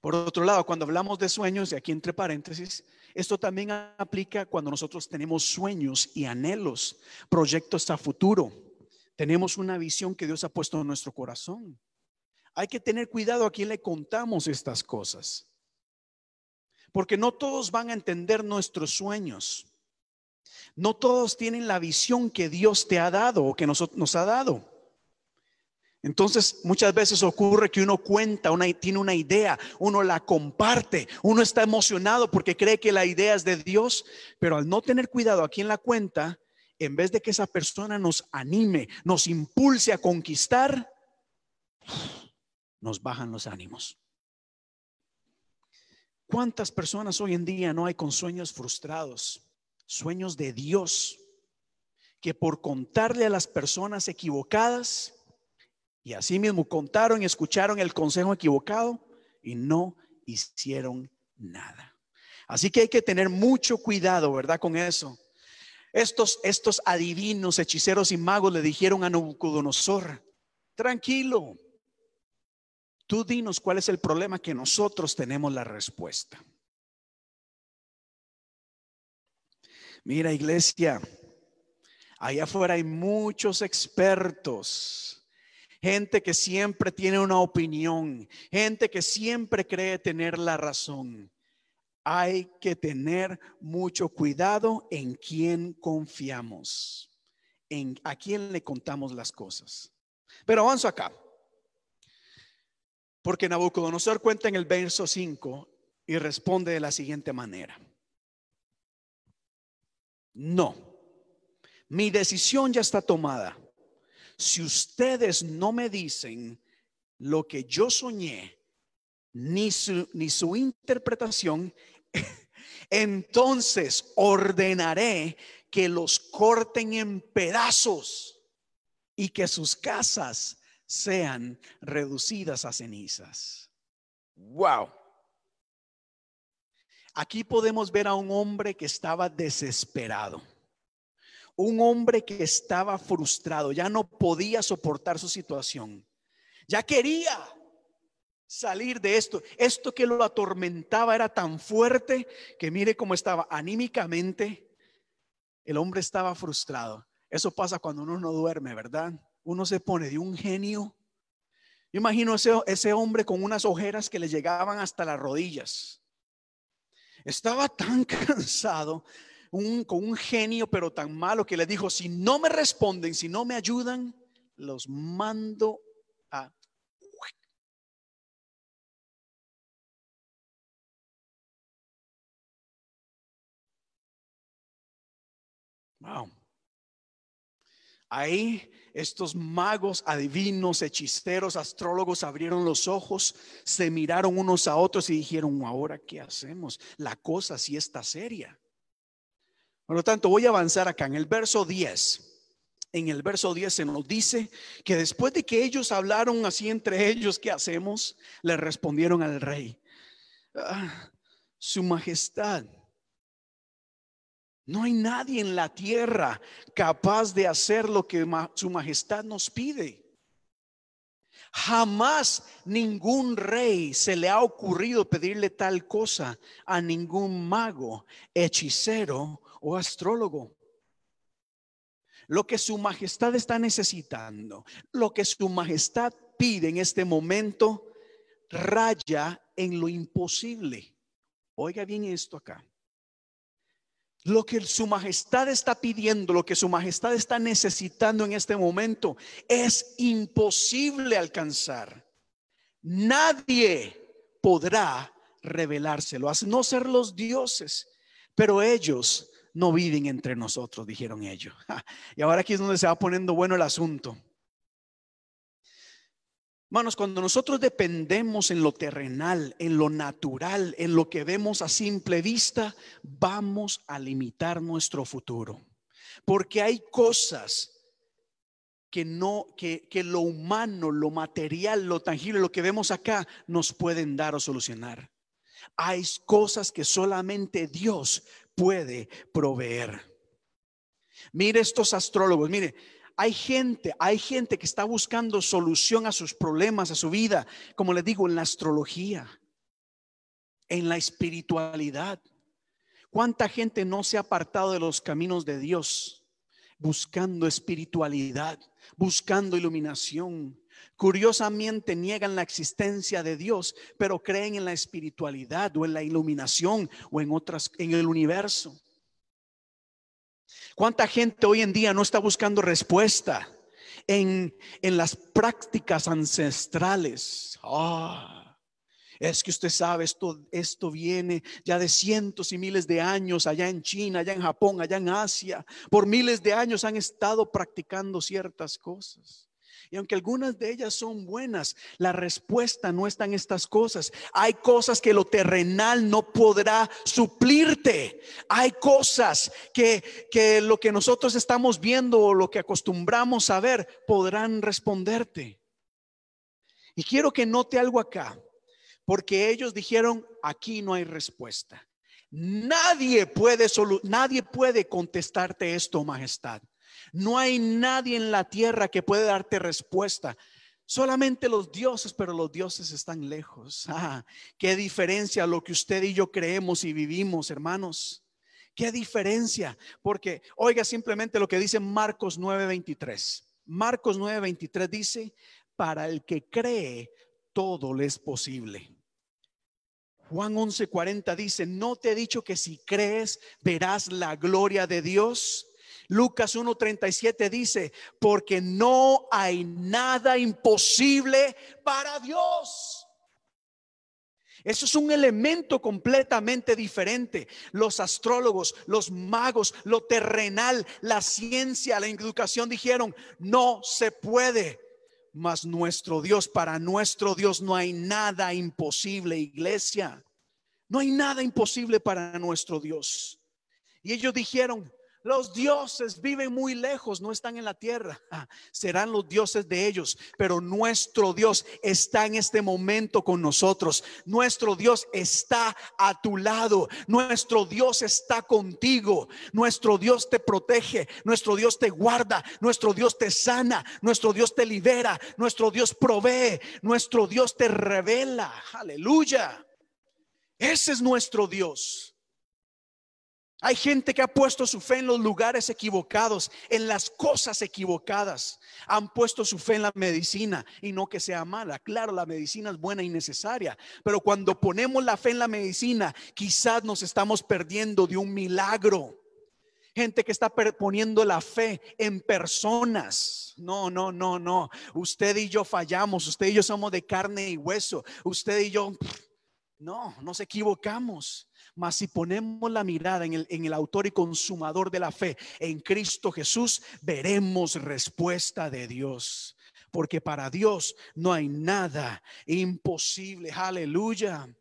Por otro lado, cuando hablamos de sueños, y aquí entre paréntesis, esto también aplica cuando nosotros tenemos sueños y anhelos, proyectos a futuro. Tenemos una visión que Dios ha puesto en nuestro corazón. Hay que tener cuidado a quién le contamos estas cosas. Porque no todos van a entender nuestros sueños. No todos tienen la visión que Dios te ha dado o que nos, nos ha dado. Entonces muchas veces ocurre que uno cuenta, una, tiene una idea, uno la comparte, uno está emocionado porque cree que la idea es de Dios, pero al no tener cuidado a quien la cuenta, en vez de que esa persona nos anime, nos impulse a conquistar, nos bajan los ánimos. ¿Cuántas personas hoy en día no hay con sueños frustrados? Sueños de Dios, que por contarle a las personas equivocadas, y así mismo contaron y escucharon el consejo equivocado y no hicieron nada. Así que hay que tener mucho cuidado, ¿verdad? Con eso. Estos, estos adivinos, hechiceros y magos le dijeron a Nabucodonosor, tranquilo, Tú dinos cuál es el problema que nosotros tenemos la respuesta. Mira, iglesia, allá afuera hay muchos expertos, gente que siempre tiene una opinión, gente que siempre cree tener la razón. Hay que tener mucho cuidado en quién confiamos, en a quién le contamos las cosas. Pero avanzo acá. Porque Nabucodonosor cuenta en el verso 5 y responde de la siguiente manera. No, mi decisión ya está tomada. Si ustedes no me dicen lo que yo soñé, ni su, ni su interpretación, entonces ordenaré que los corten en pedazos y que sus casas sean reducidas a cenizas. Wow. Aquí podemos ver a un hombre que estaba desesperado. Un hombre que estaba frustrado, ya no podía soportar su situación. Ya quería salir de esto. Esto que lo atormentaba era tan fuerte que mire cómo estaba anímicamente. El hombre estaba frustrado. Eso pasa cuando uno no duerme, ¿verdad? Uno se pone de un genio. Yo imagino ese, ese hombre con unas ojeras que le llegaban hasta las rodillas estaba tan cansado, con un genio, pero tan malo que le dijo, si no me responden, si no me ayudan, los mando a... Wow. Ahí estos magos, adivinos, hechiceros, astrólogos abrieron los ojos, se miraron unos a otros y dijeron, ahora qué hacemos? La cosa sí está seria. Por lo tanto, voy a avanzar acá en el verso 10. En el verso 10 se nos dice que después de que ellos hablaron así entre ellos, ¿qué hacemos? Le respondieron al rey, ah, Su Majestad, no hay nadie en la tierra capaz de hacer lo que su majestad nos pide. Jamás ningún rey se le ha ocurrido pedirle tal cosa a ningún mago, hechicero o astrólogo. Lo que su majestad está necesitando, lo que su majestad pide en este momento, raya en lo imposible. Oiga bien esto acá. Lo que su majestad está pidiendo, lo que su majestad está necesitando en este momento es imposible alcanzar. Nadie podrá revelárselo, a no ser los dioses, pero ellos no viven entre nosotros, dijeron ellos. Y ahora aquí es donde se va poniendo bueno el asunto. Hermanos, cuando nosotros dependemos en lo terrenal, en lo natural, en lo que vemos a simple vista, vamos a limitar nuestro futuro. Porque hay cosas que no, que, que lo humano, lo material, lo tangible, lo que vemos acá, nos pueden dar o solucionar. Hay cosas que solamente Dios puede proveer. Mire estos astrólogos, mire, hay gente, hay gente que está buscando solución a sus problemas, a su vida, como les digo, en la astrología, en la espiritualidad. ¿Cuánta gente no se ha apartado de los caminos de Dios buscando espiritualidad, buscando iluminación? Curiosamente niegan la existencia de Dios, pero creen en la espiritualidad o en la iluminación o en otras en el universo. ¿Cuánta gente hoy en día no está buscando respuesta en, las prácticas ancestrales? Ah, es que usted sabe, esto, esto viene ya de cientos y miles de años allá en China, allá en Japón, allá en Asia. Por miles de años han estado practicando ciertas cosas. Y aunque algunas de ellas son buenas, la respuesta no está en estas cosas. Hay cosas que lo terrenal no podrá suplirte. Hay cosas que, que lo que nosotros estamos viendo o lo que acostumbramos a ver podrán responderte. Y quiero que note algo acá, porque ellos dijeron, aquí no hay respuesta. Nadie puede, nadie puede contestarte esto, majestad. No hay nadie en la tierra que puede darte respuesta. Solamente los dioses, pero los dioses están lejos. Ah, qué diferencia lo que usted y yo creemos y vivimos, hermanos. ¿Qué diferencia? Porque oiga simplemente lo que dice Marcos 9:23. Marcos 9:23 dice, para el que cree, todo le es posible. Juan 11:40 dice, no te he dicho que si crees verás la gloria de Dios. Lucas 1:37 dice, porque no hay nada imposible para Dios. Eso es un elemento completamente diferente. Los astrólogos, los magos, lo terrenal, la ciencia, la educación dijeron, no se puede. Mas nuestro Dios, para nuestro Dios no hay nada imposible, iglesia. No hay nada imposible para nuestro Dios. Y ellos dijeron, los dioses viven muy lejos, no están en la tierra. Ah, serán los dioses de ellos, pero nuestro Dios está en este momento con nosotros. Nuestro Dios está a tu lado. Nuestro Dios está contigo. Nuestro Dios te protege. Nuestro Dios te guarda. Nuestro Dios te sana. Nuestro Dios te libera. Nuestro Dios provee. Nuestro Dios te revela. Aleluya. Ese es nuestro Dios. Hay gente que ha puesto su fe en los lugares equivocados, en las cosas equivocadas. Han puesto su fe en la medicina y no que sea mala. Claro, la medicina es buena y necesaria, pero cuando ponemos la fe en la medicina, quizás nos estamos perdiendo de un milagro. Gente que está poniendo la fe en personas. No, no, no, no. Usted y yo fallamos. Usted y yo somos de carne y hueso. Usted y yo, no, nos equivocamos. Mas si ponemos la mirada en el, autor y consumador de la fe, en Cristo Jesús, veremos respuesta de Dios. Porque para Dios no hay nada imposible. Aleluya.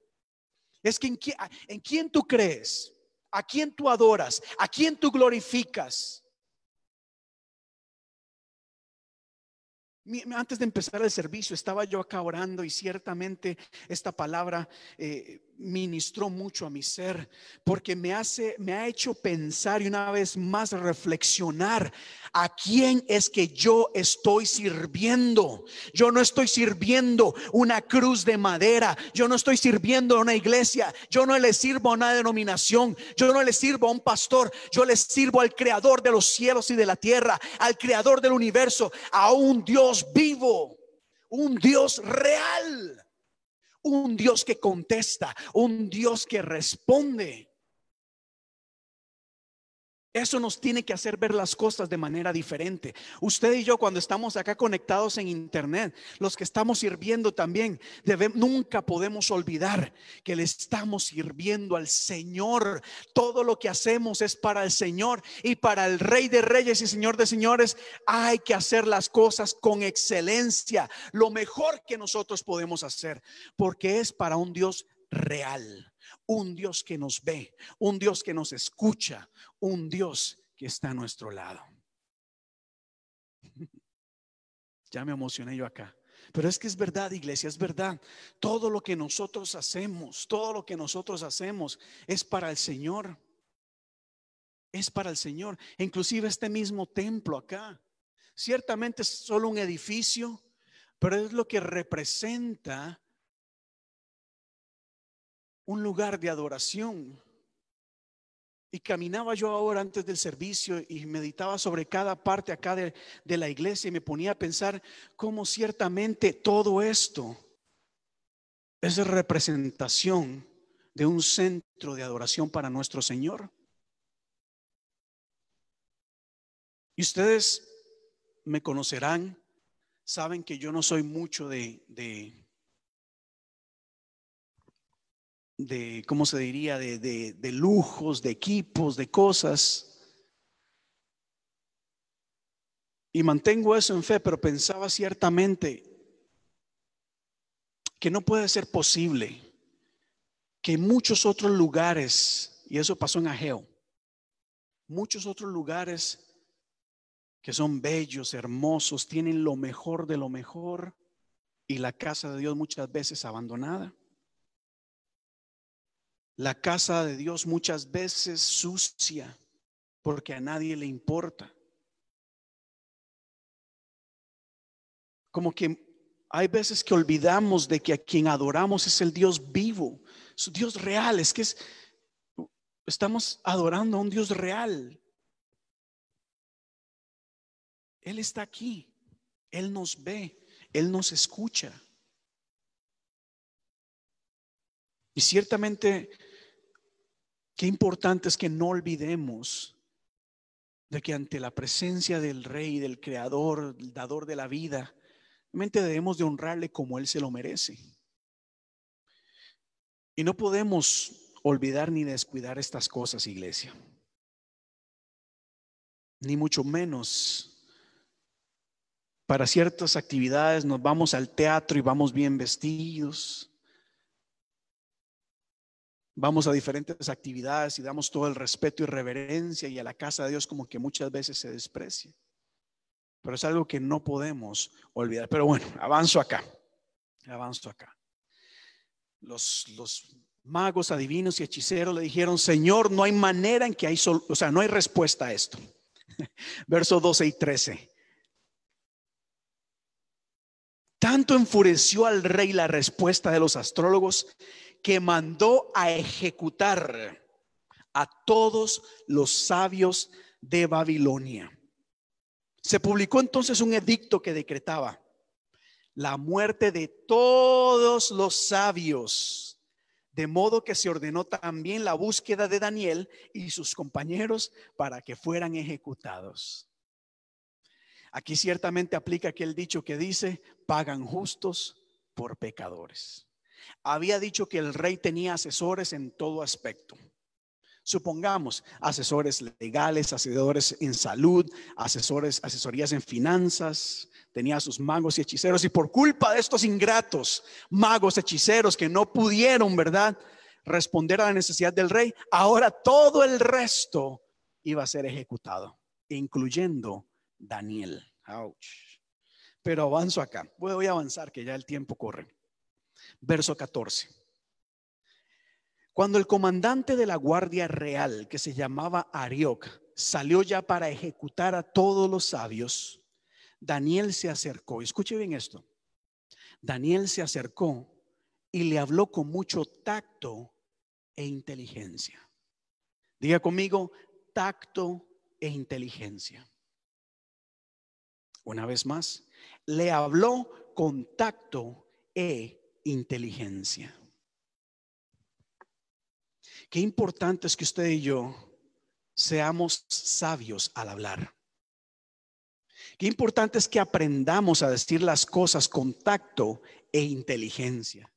Es que en, en quién tú crees, a quién tú adoras, a quién tú glorificas. Antes de empezar el servicio estaba yo acá orando y ciertamente esta palabra eh, ministró mucho a mi ser porque me hace, me ha hecho pensar y una vez más reflexionar a quién es que yo estoy sirviendo. Yo no estoy sirviendo una cruz de madera, yo no estoy sirviendo a una iglesia, yo no le sirvo a una denominación, yo no le sirvo a un pastor, yo le sirvo al creador de los cielos y de la tierra, al creador del universo, a un Dios vivo, un Dios real un Dios que contesta, un Dios que responde. Eso nos tiene que hacer ver las cosas de manera diferente. Usted y yo cuando estamos acá conectados en internet, los que estamos sirviendo también, nunca podemos olvidar que le estamos sirviendo al Señor. Todo lo que hacemos es para el Señor y para el Rey de Reyes y Señor de Señores. Hay que hacer las cosas con excelencia, lo mejor que nosotros podemos hacer, porque es para un Dios real un Dios que nos ve, un Dios que nos escucha, un Dios que está a nuestro lado. Ya me emocioné yo acá. Pero es que es verdad, iglesia, es verdad. Todo lo que nosotros hacemos, todo lo que nosotros hacemos es para el Señor. Es para el Señor. Inclusive este mismo templo acá. Ciertamente es solo un edificio, pero es lo que representa un lugar de adoración. Y caminaba yo ahora antes del servicio y meditaba sobre cada parte acá de, de, la iglesia y me ponía a pensar cómo ciertamente todo esto es representación de un centro de adoración para nuestro Señor. Y ustedes me conocerán, saben que yo no soy mucho de, de de, ¿cómo se diría?, de, de, lujos, de equipos, de cosas. Y mantengo eso en fe, pero pensaba ciertamente que no puede ser posible que en muchos otros lugares, y eso pasó en Ageo, muchos otros lugares que son bellos, hermosos, tienen lo mejor de lo mejor, y la casa de Dios muchas veces abandonada. La casa de Dios muchas veces sucia porque a nadie le importa. Como que hay veces que olvidamos de que a quien adoramos es el Dios vivo, su Dios real. Es que es, Estamos adorando a un Dios real. Él está aquí. Él nos ve. Él nos escucha. Y ciertamente, qué importante es que no olvidemos de que ante la presencia del Rey, del Creador, el dador de la vida, realmente debemos de honrarle como Él se lo merece. Y no podemos olvidar ni descuidar estas cosas, iglesia. Ni mucho menos para ciertas actividades nos vamos al teatro y vamos bien vestidos. Vamos a diferentes actividades y damos todo el respeto y reverencia y a la casa de Dios como que muchas veces se desprecia. Pero es algo que no podemos olvidar. Pero bueno, avanzo acá. Avanzo acá. Los, los magos, adivinos y hechiceros le dijeron, Señor, no hay manera en que hay, o sea, no hay respuesta a esto. Versos 12 y 13. Tanto enfureció al rey la respuesta de los astrólogos que mandó a ejecutar a todos los sabios de Babilonia. Se publicó entonces un edicto que decretaba la muerte de todos los sabios, de modo que se ordenó también la búsqueda de Daniel y sus compañeros para que fueran ejecutados. Aquí ciertamente aplica aquel dicho que dice, pagan justos por pecadores. Había dicho que el rey tenía asesores en todo aspecto. Supongamos asesores legales, asesores en salud, asesores, asesorías en finanzas, tenía sus magos y hechiceros y por culpa de estos ingratos, magos, hechiceros que no pudieron, ¿verdad? responder a la necesidad del rey, ahora todo el resto iba a ser ejecutado, incluyendo Daniel. Ouch. Pero avanzo acá. Voy a avanzar que ya el tiempo corre. Verso 14. Cuando el comandante de la Guardia Real, que se llamaba Arioc, salió ya para ejecutar a todos los sabios, Daniel se acercó. Escuche bien esto. Daniel se acercó y le habló con mucho tacto e inteligencia. Diga conmigo, tacto e inteligencia. Una vez más, le habló con tacto e inteligencia. Qué importante es que usted y yo seamos sabios al hablar. Qué importante es que aprendamos a decir las cosas con tacto e inteligencia.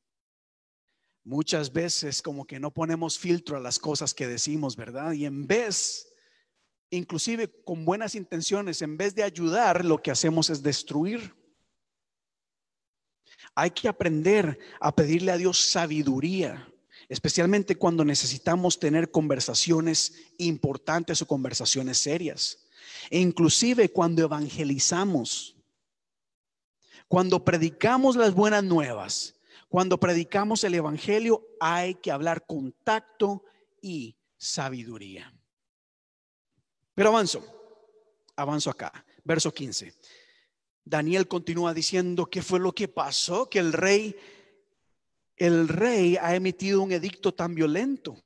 Muchas veces como que no ponemos filtro a las cosas que decimos, ¿verdad? Y en vez inclusive con buenas intenciones, en vez de ayudar, lo que hacemos es destruir. Hay que aprender a pedirle a Dios sabiduría, especialmente cuando necesitamos tener conversaciones importantes o conversaciones serias. E inclusive cuando evangelizamos, cuando predicamos las buenas nuevas, cuando predicamos el Evangelio, hay que hablar con tacto y sabiduría. Pero avanzo, avanzo acá, verso 15. Daniel continúa diciendo qué fue lo que pasó, que el rey, el rey ha emitido un edicto tan violento.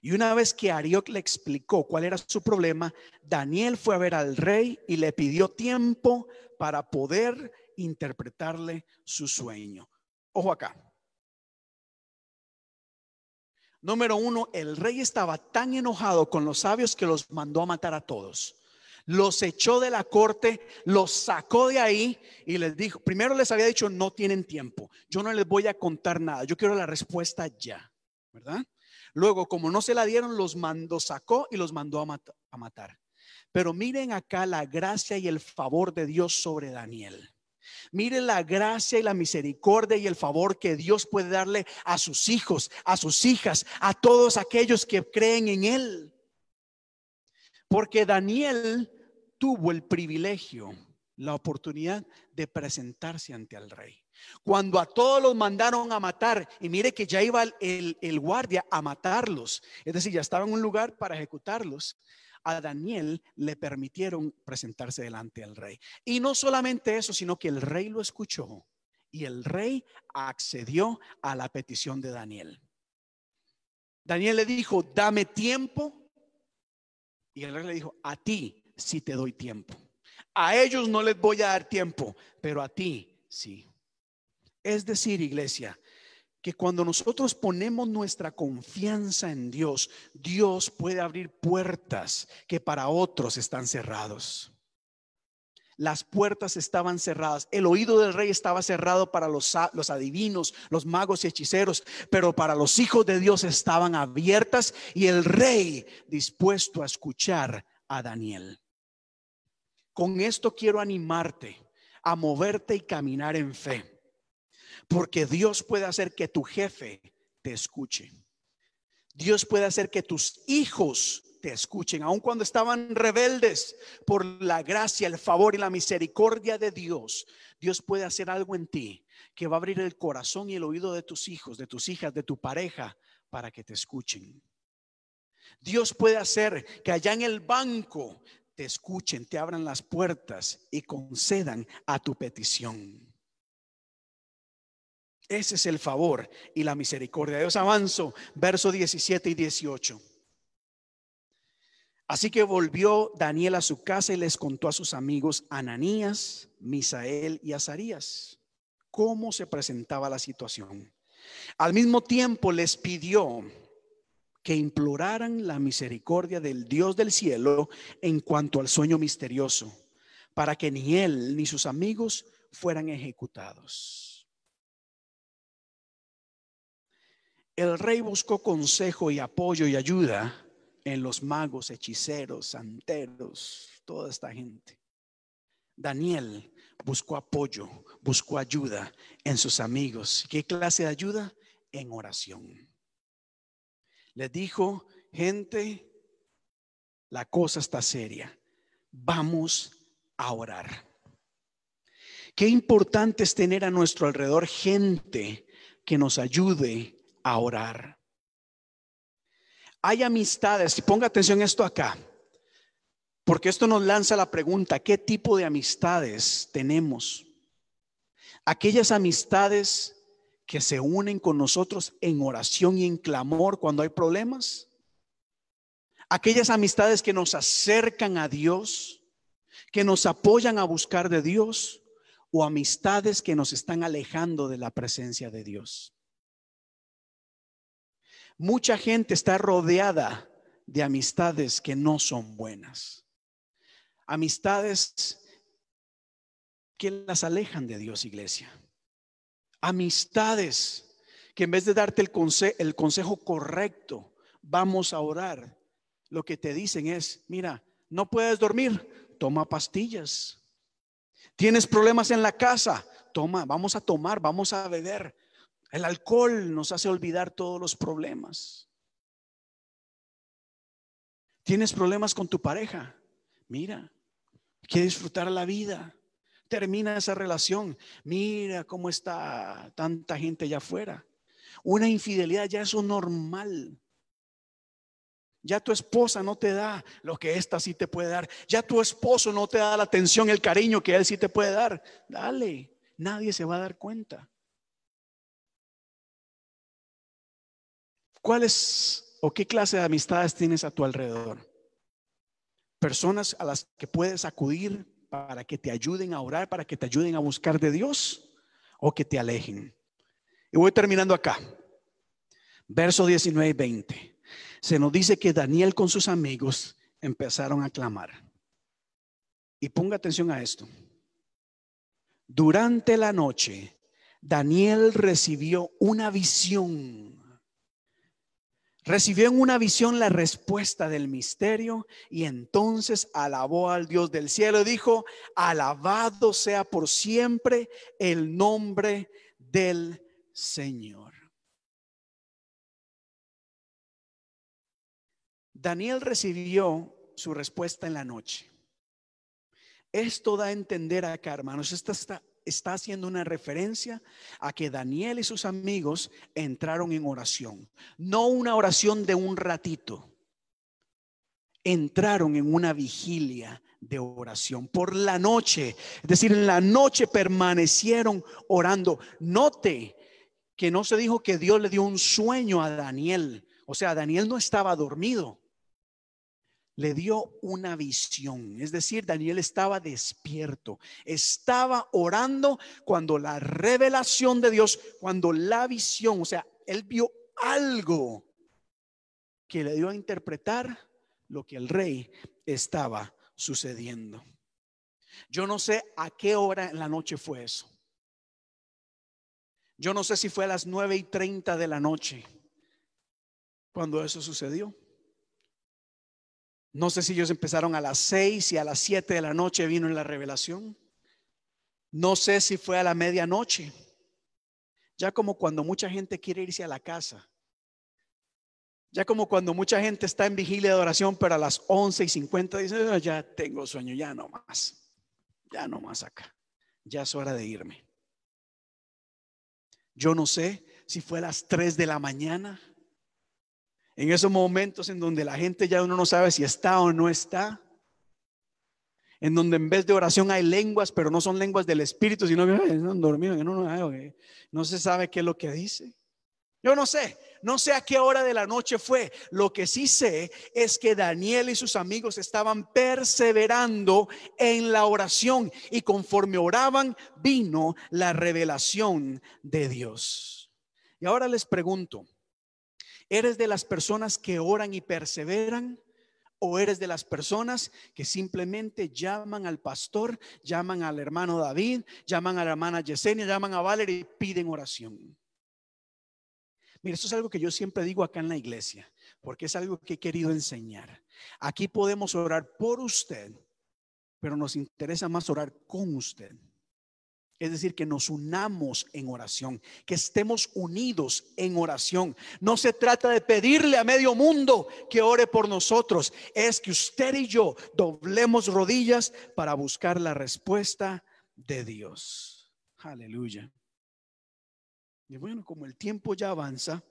Y una vez que Arioc le explicó cuál era su problema, Daniel fue a ver al rey y le pidió tiempo para poder interpretarle su sueño. Ojo acá, Número uno, el rey estaba tan enojado con los sabios que los mandó a matar a todos. Los echó de la corte, los sacó de ahí y les dijo, primero les había dicho, no tienen tiempo, yo no les voy a contar nada, yo quiero la respuesta ya, ¿verdad? Luego, como no se la dieron, los mandó, sacó y los mandó a, a matar. Pero miren acá la gracia y el favor de Dios sobre Daniel. Mire la gracia y la misericordia y el favor que Dios puede darle a sus hijos, a sus hijas, a todos aquellos que creen en Él. Porque Daniel tuvo el privilegio, la oportunidad de presentarse ante el rey. Cuando a todos los mandaron a matar, y mire que ya iba el, guardia a matarlos, es decir, ya estaba en un lugar para ejecutarlos, a Daniel le permitieron presentarse delante del rey. Y no solamente eso, sino que el rey lo escuchó y el rey accedió a la petición de Daniel. Daniel le dijo, dame tiempo. Y el rey le dijo, a ti sí te doy tiempo. A ellos no les voy a dar tiempo, pero a ti sí. Es decir, iglesia, que cuando nosotros ponemos nuestra confianza en Dios, Dios puede abrir puertas que para otros están cerrados. Las puertas estaban cerradas. El oído del rey estaba cerrado para los, los, adivinos, los magos y hechiceros, pero para los hijos de Dios estaban abiertas y el rey dispuesto a escuchar a Daniel. Con esto quiero animarte a moverte y caminar en fe porque Dios puede hacer que tu jefe te escuche. Dios puede hacer que tus hijos te escuchen, aun cuando estaban rebeldes por la gracia, el favor y la misericordia de Dios. Dios puede hacer algo en ti que va a abrir el corazón y el oído de tus hijos, de tus hijas, de tu pareja, para que te escuchen. Dios puede hacer que allá en el banco te escuchen, te abran las puertas y concedan a tu petición. Ese es el favor y la misericordia de Dios. Avanzo, verso 17 y 18. Así que volvió Daniel a su casa y les contó a sus amigos Ananías, Misael y Azarías cómo se presentaba la situación. Al mismo tiempo les pidió que imploraran la misericordia del Dios del cielo en cuanto al sueño misterioso, para que ni él ni sus amigos fueran ejecutados. El rey buscó consejo y apoyo y ayuda en los magos, hechiceros, santeros, toda esta gente. Daniel buscó apoyo, buscó ayuda en sus amigos. ¿Qué clase de ayuda? En oración. Le dijo, gente, la cosa está seria. Vamos a orar. Qué importante es tener a nuestro alrededor gente que nos ayude a orar. Hay amistades, y ponga atención esto acá, porque esto nos lanza la pregunta, ¿qué tipo de amistades tenemos? Aquellas amistades que se unen con nosotros en oración y en clamor cuando hay problemas. Aquellas amistades que nos acercan a Dios, que nos apoyan a buscar de Dios, o amistades que nos están alejando de la presencia de Dios. Mucha gente está rodeada de amistades que no son buenas. Amistades que las alejan de Dios, iglesia. Amistades que en vez de darte el, consejo correcto, vamos a orar, lo que te dicen es, mira, no puedes dormir, toma pastillas. Tienes problemas en la casa, toma, vamos a tomar, vamos a beber. El alcohol nos hace olvidar todos los problemas. ¿Tienes problemas con tu pareja? Mira, quiere disfrutar la vida. Termina esa relación. Mira cómo está tanta gente allá afuera. Una infidelidad ya es un normal. Ya tu esposa no te da lo que esta sí te puede dar. Ya tu esposo no te da la atención, el cariño que él sí te puede dar. Dale, nadie se va a dar cuenta. ¿Cuáles o qué clase de amistades tienes a tu alrededor? Personas a las que puedes acudir para que te ayuden a orar, para que te ayuden a buscar de Dios o que te alejen. Y voy terminando acá. Verso 19 y 20. Se nos dice que Daniel con sus amigos empezaron a clamar. Y ponga atención a esto. Durante la noche, Daniel recibió una visión Recibió en una visión la respuesta del misterio y entonces alabó al Dios del cielo y dijo, alabado sea por siempre el nombre del Señor. Daniel recibió su respuesta en la noche. Esto da a entender acá, hermanos, esta está está haciendo una referencia a que Daniel y sus amigos entraron en oración. No una oración de un ratito. Entraron en una vigilia de oración por la noche. Es decir, en la noche permanecieron orando. Note que no se dijo que Dios le dio un sueño a Daniel O sea, Daniel no estaba dormido. Le dio una visión. Es decir, Daniel estaba despierto. Estaba orando cuando la revelación de Dios, cuando la visión, o sea, él vio algo que le dio a interpretar lo que el rey estaba sucediendo. Yo no sé a qué hora en la noche fue eso. Yo no sé si fue a las nueve y treinta de la noche cuando eso sucedió. No sé si ellos empezaron a las seis y a las siete de la noche vino en la revelación. No sé si fue a la medianoche. Ya como cuando mucha gente quiere irse a la casa. Ya como cuando mucha gente está en vigilia de oración, pero a las once y cincuenta dice, ah, ya tengo sueño, ya no más. Ya no más acá. Ya es hora de irme. Yo no sé si fue a las tres de la mañana. En esos momentos en donde la gente ya uno no sabe si está o no está. En donde en vez de oración hay lenguas, pero no son lenguas del Espíritu, sino que no, no se sabe qué es lo que dice. Yo no sé, no sé a qué hora de la noche fue. Lo que sí sé es que Daniel y sus amigos estaban perseverando en la oración y conforme oraban vino la revelación de Dios. Y ahora les pregunto, ¿eres de las personas que oran y perseveran? ¿O eres de las personas que simplemente llaman al pastor, llaman al hermano David, llaman a la hermana Yesenia, llaman a Valerie y piden oración? Mire, esto es algo que yo siempre digo acá en la iglesia, porque es algo que he querido enseñar. Aquí podemos orar por usted, pero nos interesa más orar con usted. Es decir, que nos unamos en oración, que estemos unidos en oración. No se trata de pedirle a medio mundo que ore por nosotros, es que usted y yo doblemos rodillas para buscar la respuesta de Dios. Aleluya. Y bueno, como el tiempo ya avanza,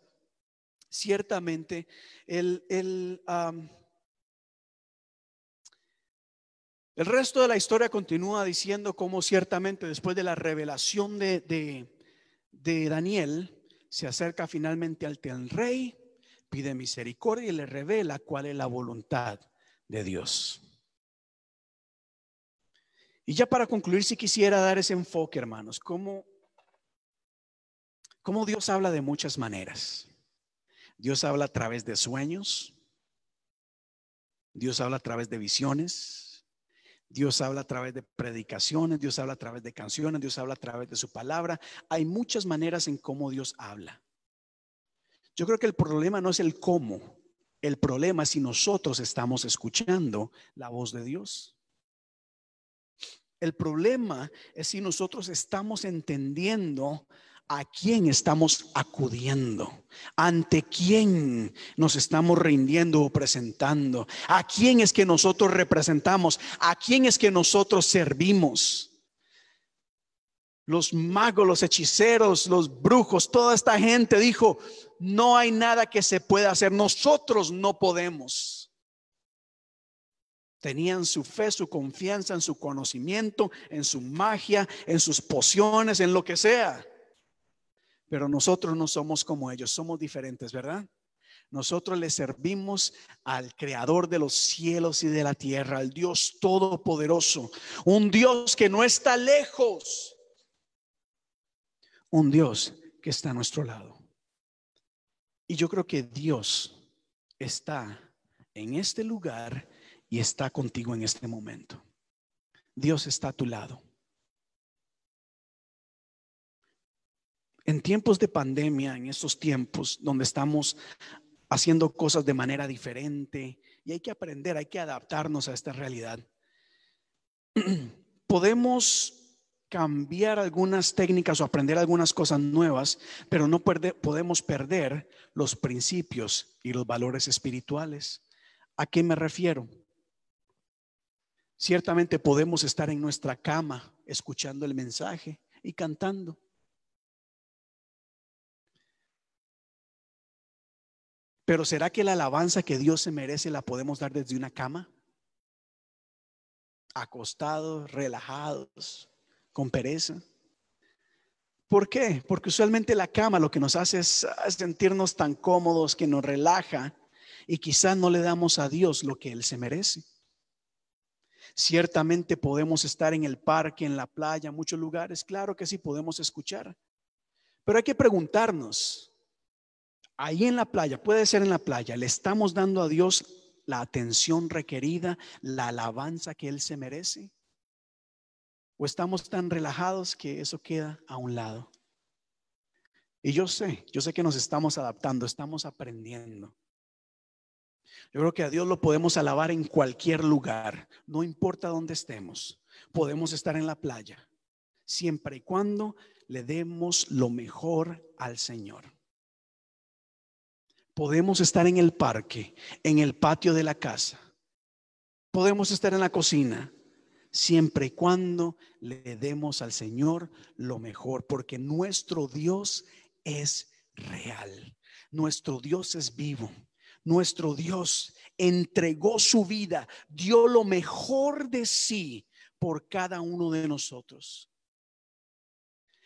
ciertamente el, el, el resto de la historia continúa diciendo cómo ciertamente después de la revelación de, de, Daniel, se acerca finalmente al rey, pide misericordia y le revela cuál es la voluntad de Dios. Y ya para concluir, si quisiera dar ese enfoque, hermanos, cómo como Dios habla de muchas maneras. Dios habla a través de sueños. Dios habla a través de visiones. Dios habla a través de predicaciones. Dios habla a través de canciones. Dios habla a través de su palabra. Hay muchas maneras en cómo Dios habla. Yo creo que el problema no es el cómo. El problema es si nosotros estamos escuchando la voz de Dios. El problema es si nosotros estamos entendiendo a quién estamos acudiendo, ante quién nos estamos rindiendo o presentando, a quién es que nosotros representamos, a quién es que nosotros servimos. Los magos, los hechiceros, los brujos, toda esta gente dijo, no hay nada que se pueda hacer, nosotros no podemos. Tenían su fe, su confianza en su conocimiento, en su magia, en sus pociones, en lo que sea. Pero nosotros no somos como ellos, somos diferentes, ¿verdad? Nosotros le servimos al creador de los cielos y de la tierra, al Dios todopoderoso, un Dios que no está lejos, un Dios que está a nuestro lado. Y yo creo que Dios está en este lugar y está contigo en este momento. Dios está a tu lado. En tiempos de pandemia, en estos tiempos donde estamos haciendo cosas de manera diferente y hay que aprender, hay que adaptarnos a esta realidad, podemos cambiar algunas técnicas o aprender algunas cosas nuevas, pero no podemos perder los principios y los valores espirituales. ¿A qué me refiero? Ciertamente podemos estar en nuestra cama escuchando el mensaje y cantando. Pero ¿será que la alabanza que Dios se merece la podemos dar desde una cama? Acostados, relajados, con pereza. ¿Por qué? Porque usualmente la cama lo que nos hace es sentirnos tan cómodos que nos relaja y quizás no le damos a Dios lo que Él se merece. Ciertamente podemos estar en el parque, en la playa, en muchos lugares, claro que sí podemos escuchar, pero hay que preguntarnos, ahí en la playa, puede ser en la playa, ¿le estamos dando a Dios la atención requerida, la alabanza que Él se merece? ¿O estamos tan relajados que eso queda a un lado? Y yo sé, yo sé que nos estamos adaptando, estamos aprendiendo. Yo creo que a Dios lo podemos alabar en cualquier lugar, no importa dónde estemos. Podemos estar en la playa, siempre y cuando le demos lo mejor al Señor. Podemos estar en el parque, en el patio de la casa. Podemos estar en la cocina, siempre y cuando le demos al Señor lo mejor, porque nuestro Dios es real, nuestro Dios es vivo, nuestro Dios entregó su vida, dio lo mejor de sí por cada uno de nosotros.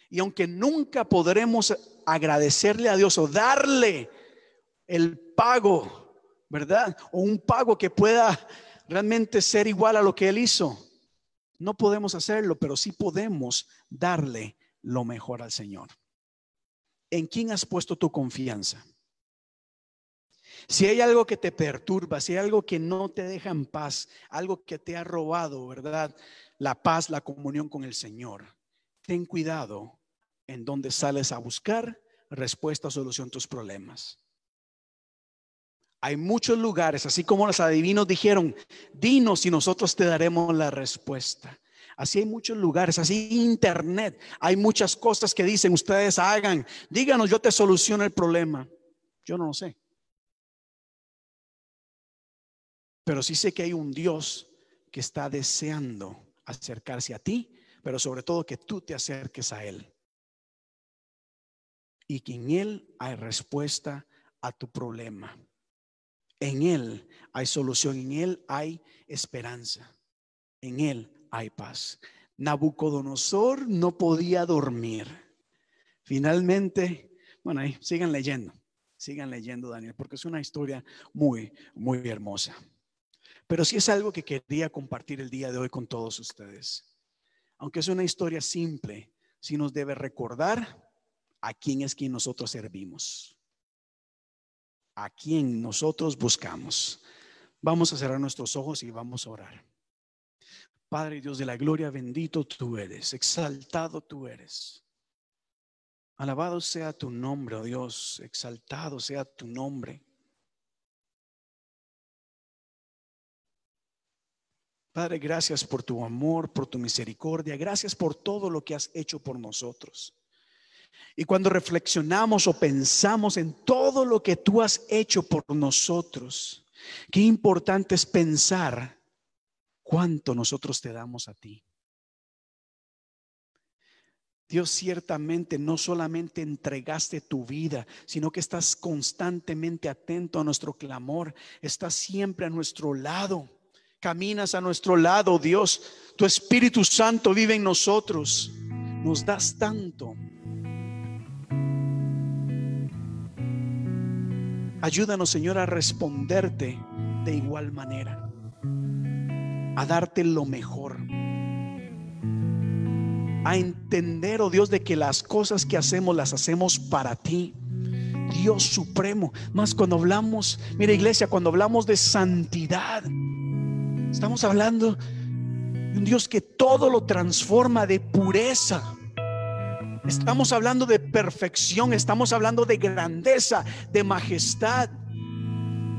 Y aunque nunca podremos agradecerle a Dios o darle el pago, ¿verdad? O un pago que pueda realmente ser igual a lo que Él hizo, no podemos hacerlo, pero sí podemos darle lo mejor al Señor. ¿En quién has puesto tu confianza? Si hay algo que te perturba, si hay algo que no te deja en paz, algo que te ha robado, ¿verdad? La paz, la comunión con el Señor. Ten cuidado en donde sales a buscar respuesta o solución a tus problemas. Hay muchos lugares, así como los adivinos dijeron, dinos y nosotros te daremos la respuesta. Así hay muchos lugares, así internet, hay muchas cosas que dicen ustedes hagan, díganos, yo te soluciono el problema. Yo no lo sé. Pero sí sé que hay un Dios que está deseando acercarse a ti, pero sobre todo que tú te acerques a Él. Y que en Él hay respuesta a tu problema. En Él hay solución, en Él hay esperanza, en Él hay paz. Nabucodonosor no podía dormir. Finalmente, bueno, ahí sigan leyendo, sigan leyendo Daniel, porque es una historia muy, muy hermosa. Pero sí es algo que quería compartir el día de hoy con todos ustedes. Aunque es una historia simple, sí nos debe recordar a quién es quien nosotros servimos, a quién nosotros buscamos. Vamos a cerrar nuestros ojos y vamos a orar. Padre Dios de la gloria, bendito tú eres, exaltado tú eres. Alabado sea tu nombre, oh Dios, exaltado sea tu nombre. Padre, gracias por tu amor, por tu misericordia, gracias por todo lo que has hecho por nosotros. Y cuando reflexionamos o pensamos en todo lo que tú has hecho por nosotros, qué importante es pensar cuánto nosotros te damos a ti. Dios ciertamente no solamente entregaste tu vida, sino que estás constantemente atento a nuestro clamor, estás siempre a nuestro lado caminas a nuestro lado, Dios. Tu Espíritu Santo vive en nosotros. Nos das tanto. Ayúdanos, Señor, a responderte de igual manera, a darte lo mejor, a entender, oh Dios, de que las cosas que hacemos las hacemos para ti. Dios supremo. Más cuando hablamos, mira iglesia, cuando hablamos de santidad, Estamos hablando de un Dios que todo lo transforma de pureza. Estamos hablando de perfección, estamos hablando de grandeza, de majestad.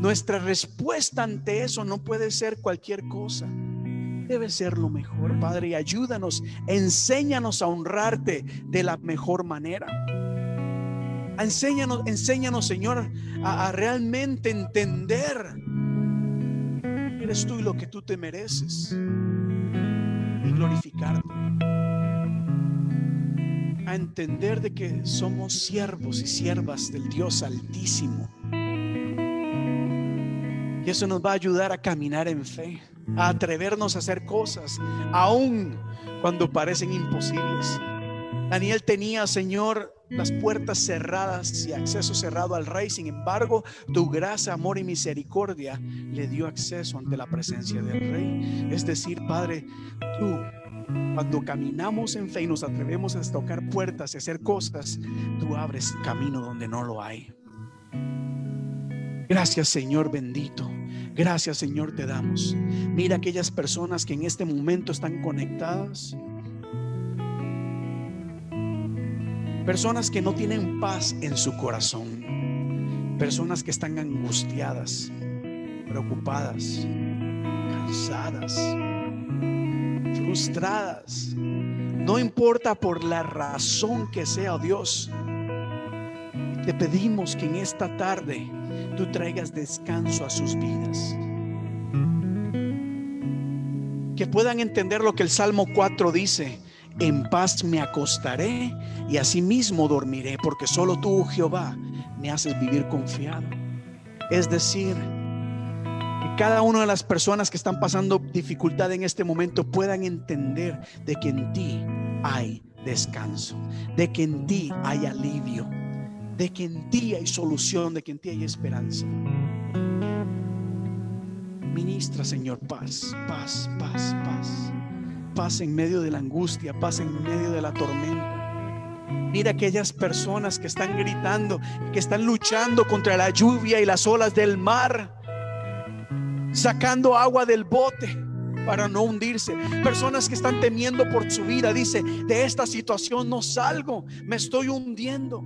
Nuestra respuesta ante eso no puede ser cualquier cosa. Debe ser lo mejor, Padre, y ayúdanos, enséñanos a honrarte de la mejor manera. Enséñanos, enséñanos, Señor, a, realmente entender eres tú y lo que tú te mereces. Y glorificarte. A entender de que somos siervos y siervas del Dios Altísimo. Y eso nos va a ayudar a caminar en fe, a atrevernos a hacer cosas, aun cuando parecen imposibles. Daniel tenía, Señor, las puertas cerradas y acceso cerrado al rey. Sin embargo, tu gracia, amor y misericordia le dio acceso ante la presencia del rey. Es decir, Padre, tú, cuando caminamos en fe y nos atrevemos a tocar puertas y hacer cosas, tú abres camino donde no lo hay. Gracias, Señor bendito. Gracias, Señor, te damos. Mira aquellas personas que en este momento están conectadas Personas que no tienen paz en su corazón. Personas que están angustiadas, preocupadas, cansadas, frustradas. No importa por la razón que sea, oh Dios. Te pedimos que en esta tarde tú traigas descanso a sus vidas. Que puedan entender lo que el Salmo 4 dice en paz me acostaré y asimismo dormiré, porque solo tú, Jehová, me haces vivir confiado. Es decir, cada una de las personas que están pasando dificultad en este momento puedan entender de que en ti hay descanso, de que en ti hay alivio, de que en ti hay solución, de que en ti hay esperanza. Ministra, Señor, paz, paz, paz, paz paz en medio de la angustia, paz en medio de la tormenta. Mira aquellas personas que están gritando, que están luchando contra la lluvia y las olas del mar, sacando agua del bote para no hundirse. Personas que están temiendo por su vida. Dice, de esta situación no salgo, me estoy hundiendo.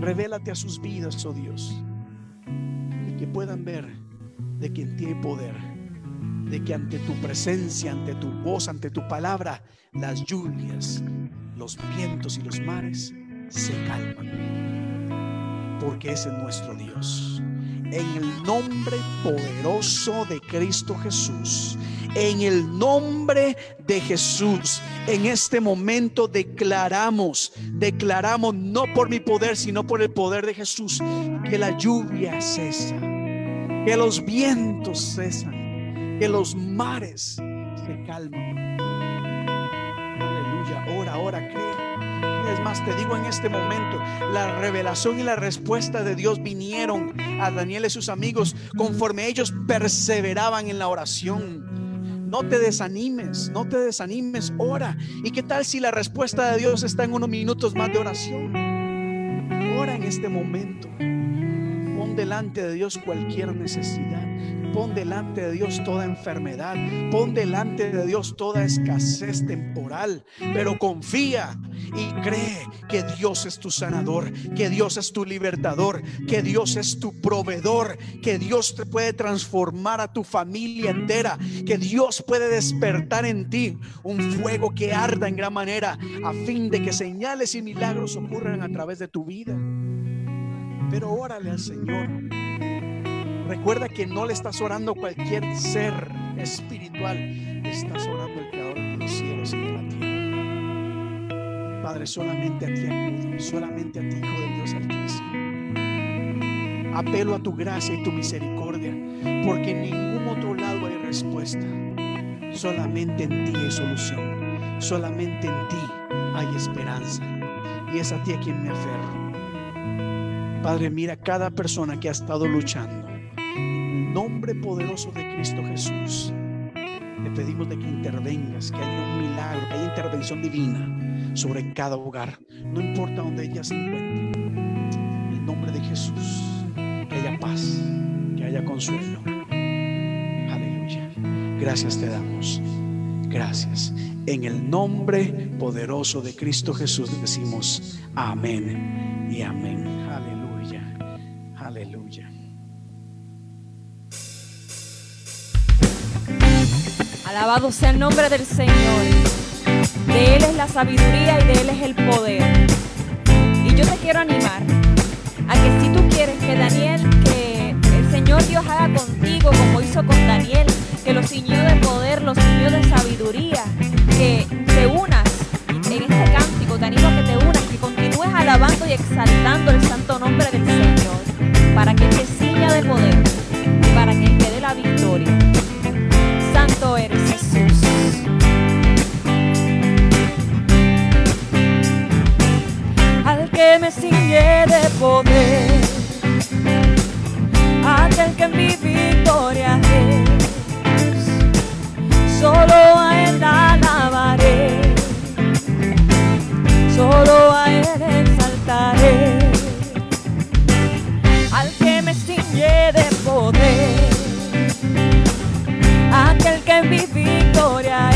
Revélate a sus vidas, oh Dios, que puedan ver de quien tiene poder de que ante tu presencia, ante tu voz, ante tu palabra, las lluvias, los vientos y los mares se calman. Porque ese es nuestro Dios. En el nombre poderoso de Cristo Jesús, en el nombre de Jesús, en este momento declaramos, declaramos no por mi poder, sino por el poder de Jesús, que la lluvia cesa, que los vientos cesan. Que los mares se calman. Aleluya, ora, ora, cree. Te digo en este momento, la revelación y la respuesta de Dios vinieron a Daniel y sus amigos conforme ellos perseveraban en la oración. No te desanimes, no te desanimes, ora. ¿Y qué tal si la respuesta de Dios está en unos minutos más de oración? Ora en este momento. Pon delante de Dios cualquier necesidad. Pon delante de Dios toda enfermedad. Pon delante de Dios toda escasez temporal. Pero confía y cree que Dios es tu sanador, que Dios es tu libertador, que Dios es tu proveedor, que Dios te puede transformar a tu familia entera, que Dios puede despertar en ti un fuego que arda en gran manera a fin de que señales y milagros ocurran a través de tu vida. Pero órale al Señor Recuerda que no le estás orando a cualquier ser espiritual, estás orando al creador de los cielos y de la tierra. Padre, solamente a ti acudo, solamente a ti, Hijo de Dios Altísimo. Apelo a tu gracia y tu misericordia, porque en ningún otro lado hay respuesta. Solamente en ti hay solución, solamente en ti hay esperanza. Y es a ti a quien me aferro. Padre, mira cada persona que ha estado luchando nombre poderoso de Cristo Jesús, te pedimos de que intervengas, que haya un milagro, que haya intervención divina sobre cada hogar, no importa donde ella se encuentre. En el nombre de Jesús, que haya paz, que haya consuelo. Aleluya. Gracias te damos. Gracias. En el nombre poderoso de Cristo Jesús decimos amén y amén. Alabado sea el nombre del Señor. De Él es la sabiduría y de Él es el poder. Y yo te quiero animar a que si tú quieres que Daniel, que el Señor Dios haga contigo como hizo con Daniel, que lo ciñó de poder, lo ciñó de sabiduría, que te unas en este cántico, te animo a que te unas, que continúes alabando y exaltando el santo nombre del Señor, para que te ciña de poder y para que te dé la victoria santo eres Jesús. Al que me sigue de poder, aquel que en mi victoria es, solo mi victoria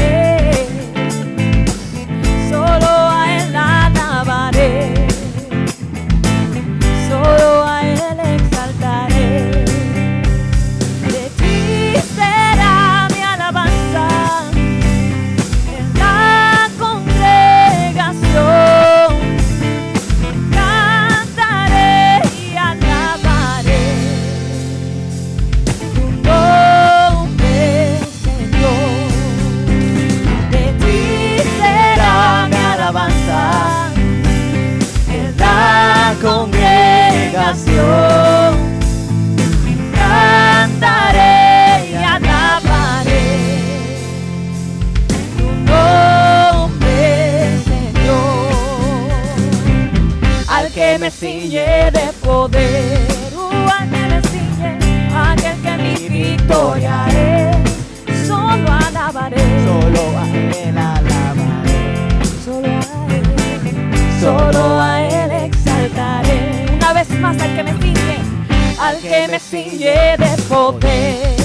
más al que me ciñe, al que me ciñe de poder,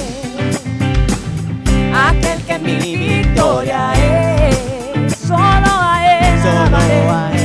aquel que mi victoria es, solo a él Solo a él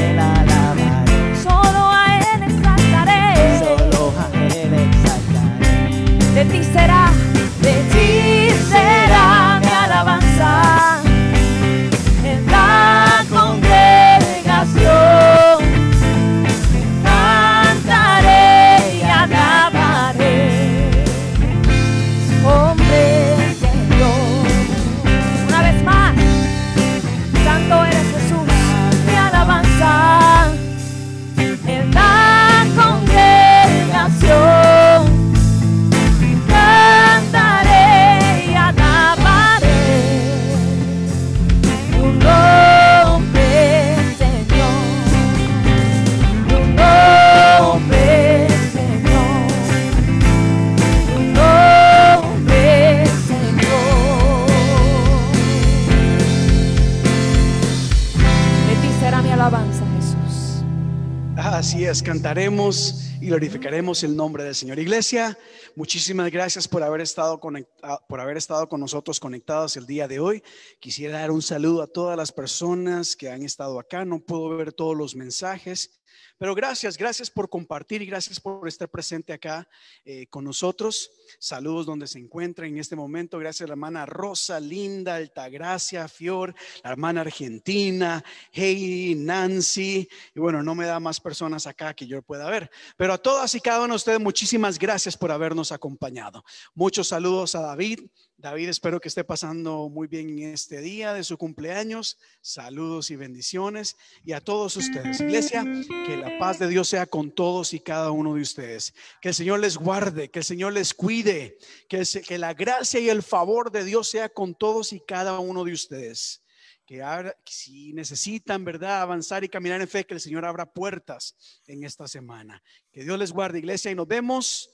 glorificaremos el nombre del Señor. Iglesia, muchísimas gracias por haber estado por haber estado con nosotros conectados el día de hoy. Quisiera dar un saludo a todas las personas que han estado acá. No puedo ver todos los mensajes, pero gracias, gracias por compartir y gracias por estar presente acá eh, con nosotros. Saludos donde se encuentra en este momento. Gracias a la hermana Rosa, Linda, Altagracia, Fior, la hermana Argentina, Heidi, Nancy. Y bueno, no me da más personas acá que yo pueda ver. Pero a todas y cada uno de ustedes, muchísimas gracias por habernos acompañado. Muchos saludos a David. David, espero que esté pasando muy bien en este día de su cumpleaños. Saludos y bendiciones. Y a todos ustedes, iglesia, que la paz de Dios sea con todos y cada uno de ustedes. Que el Señor les guarde, que el Señor les cuide, que, la gracia y el favor de Dios sea con todos y cada uno de ustedes. Que abra- si necesitan, ¿verdad?, avanzar y caminar en fe, que el Señor abra puertas en esta semana. Que Dios les guarde, iglesia, y nos vemos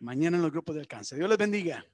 mañana en los grupos de alcance. Dios les bendiga.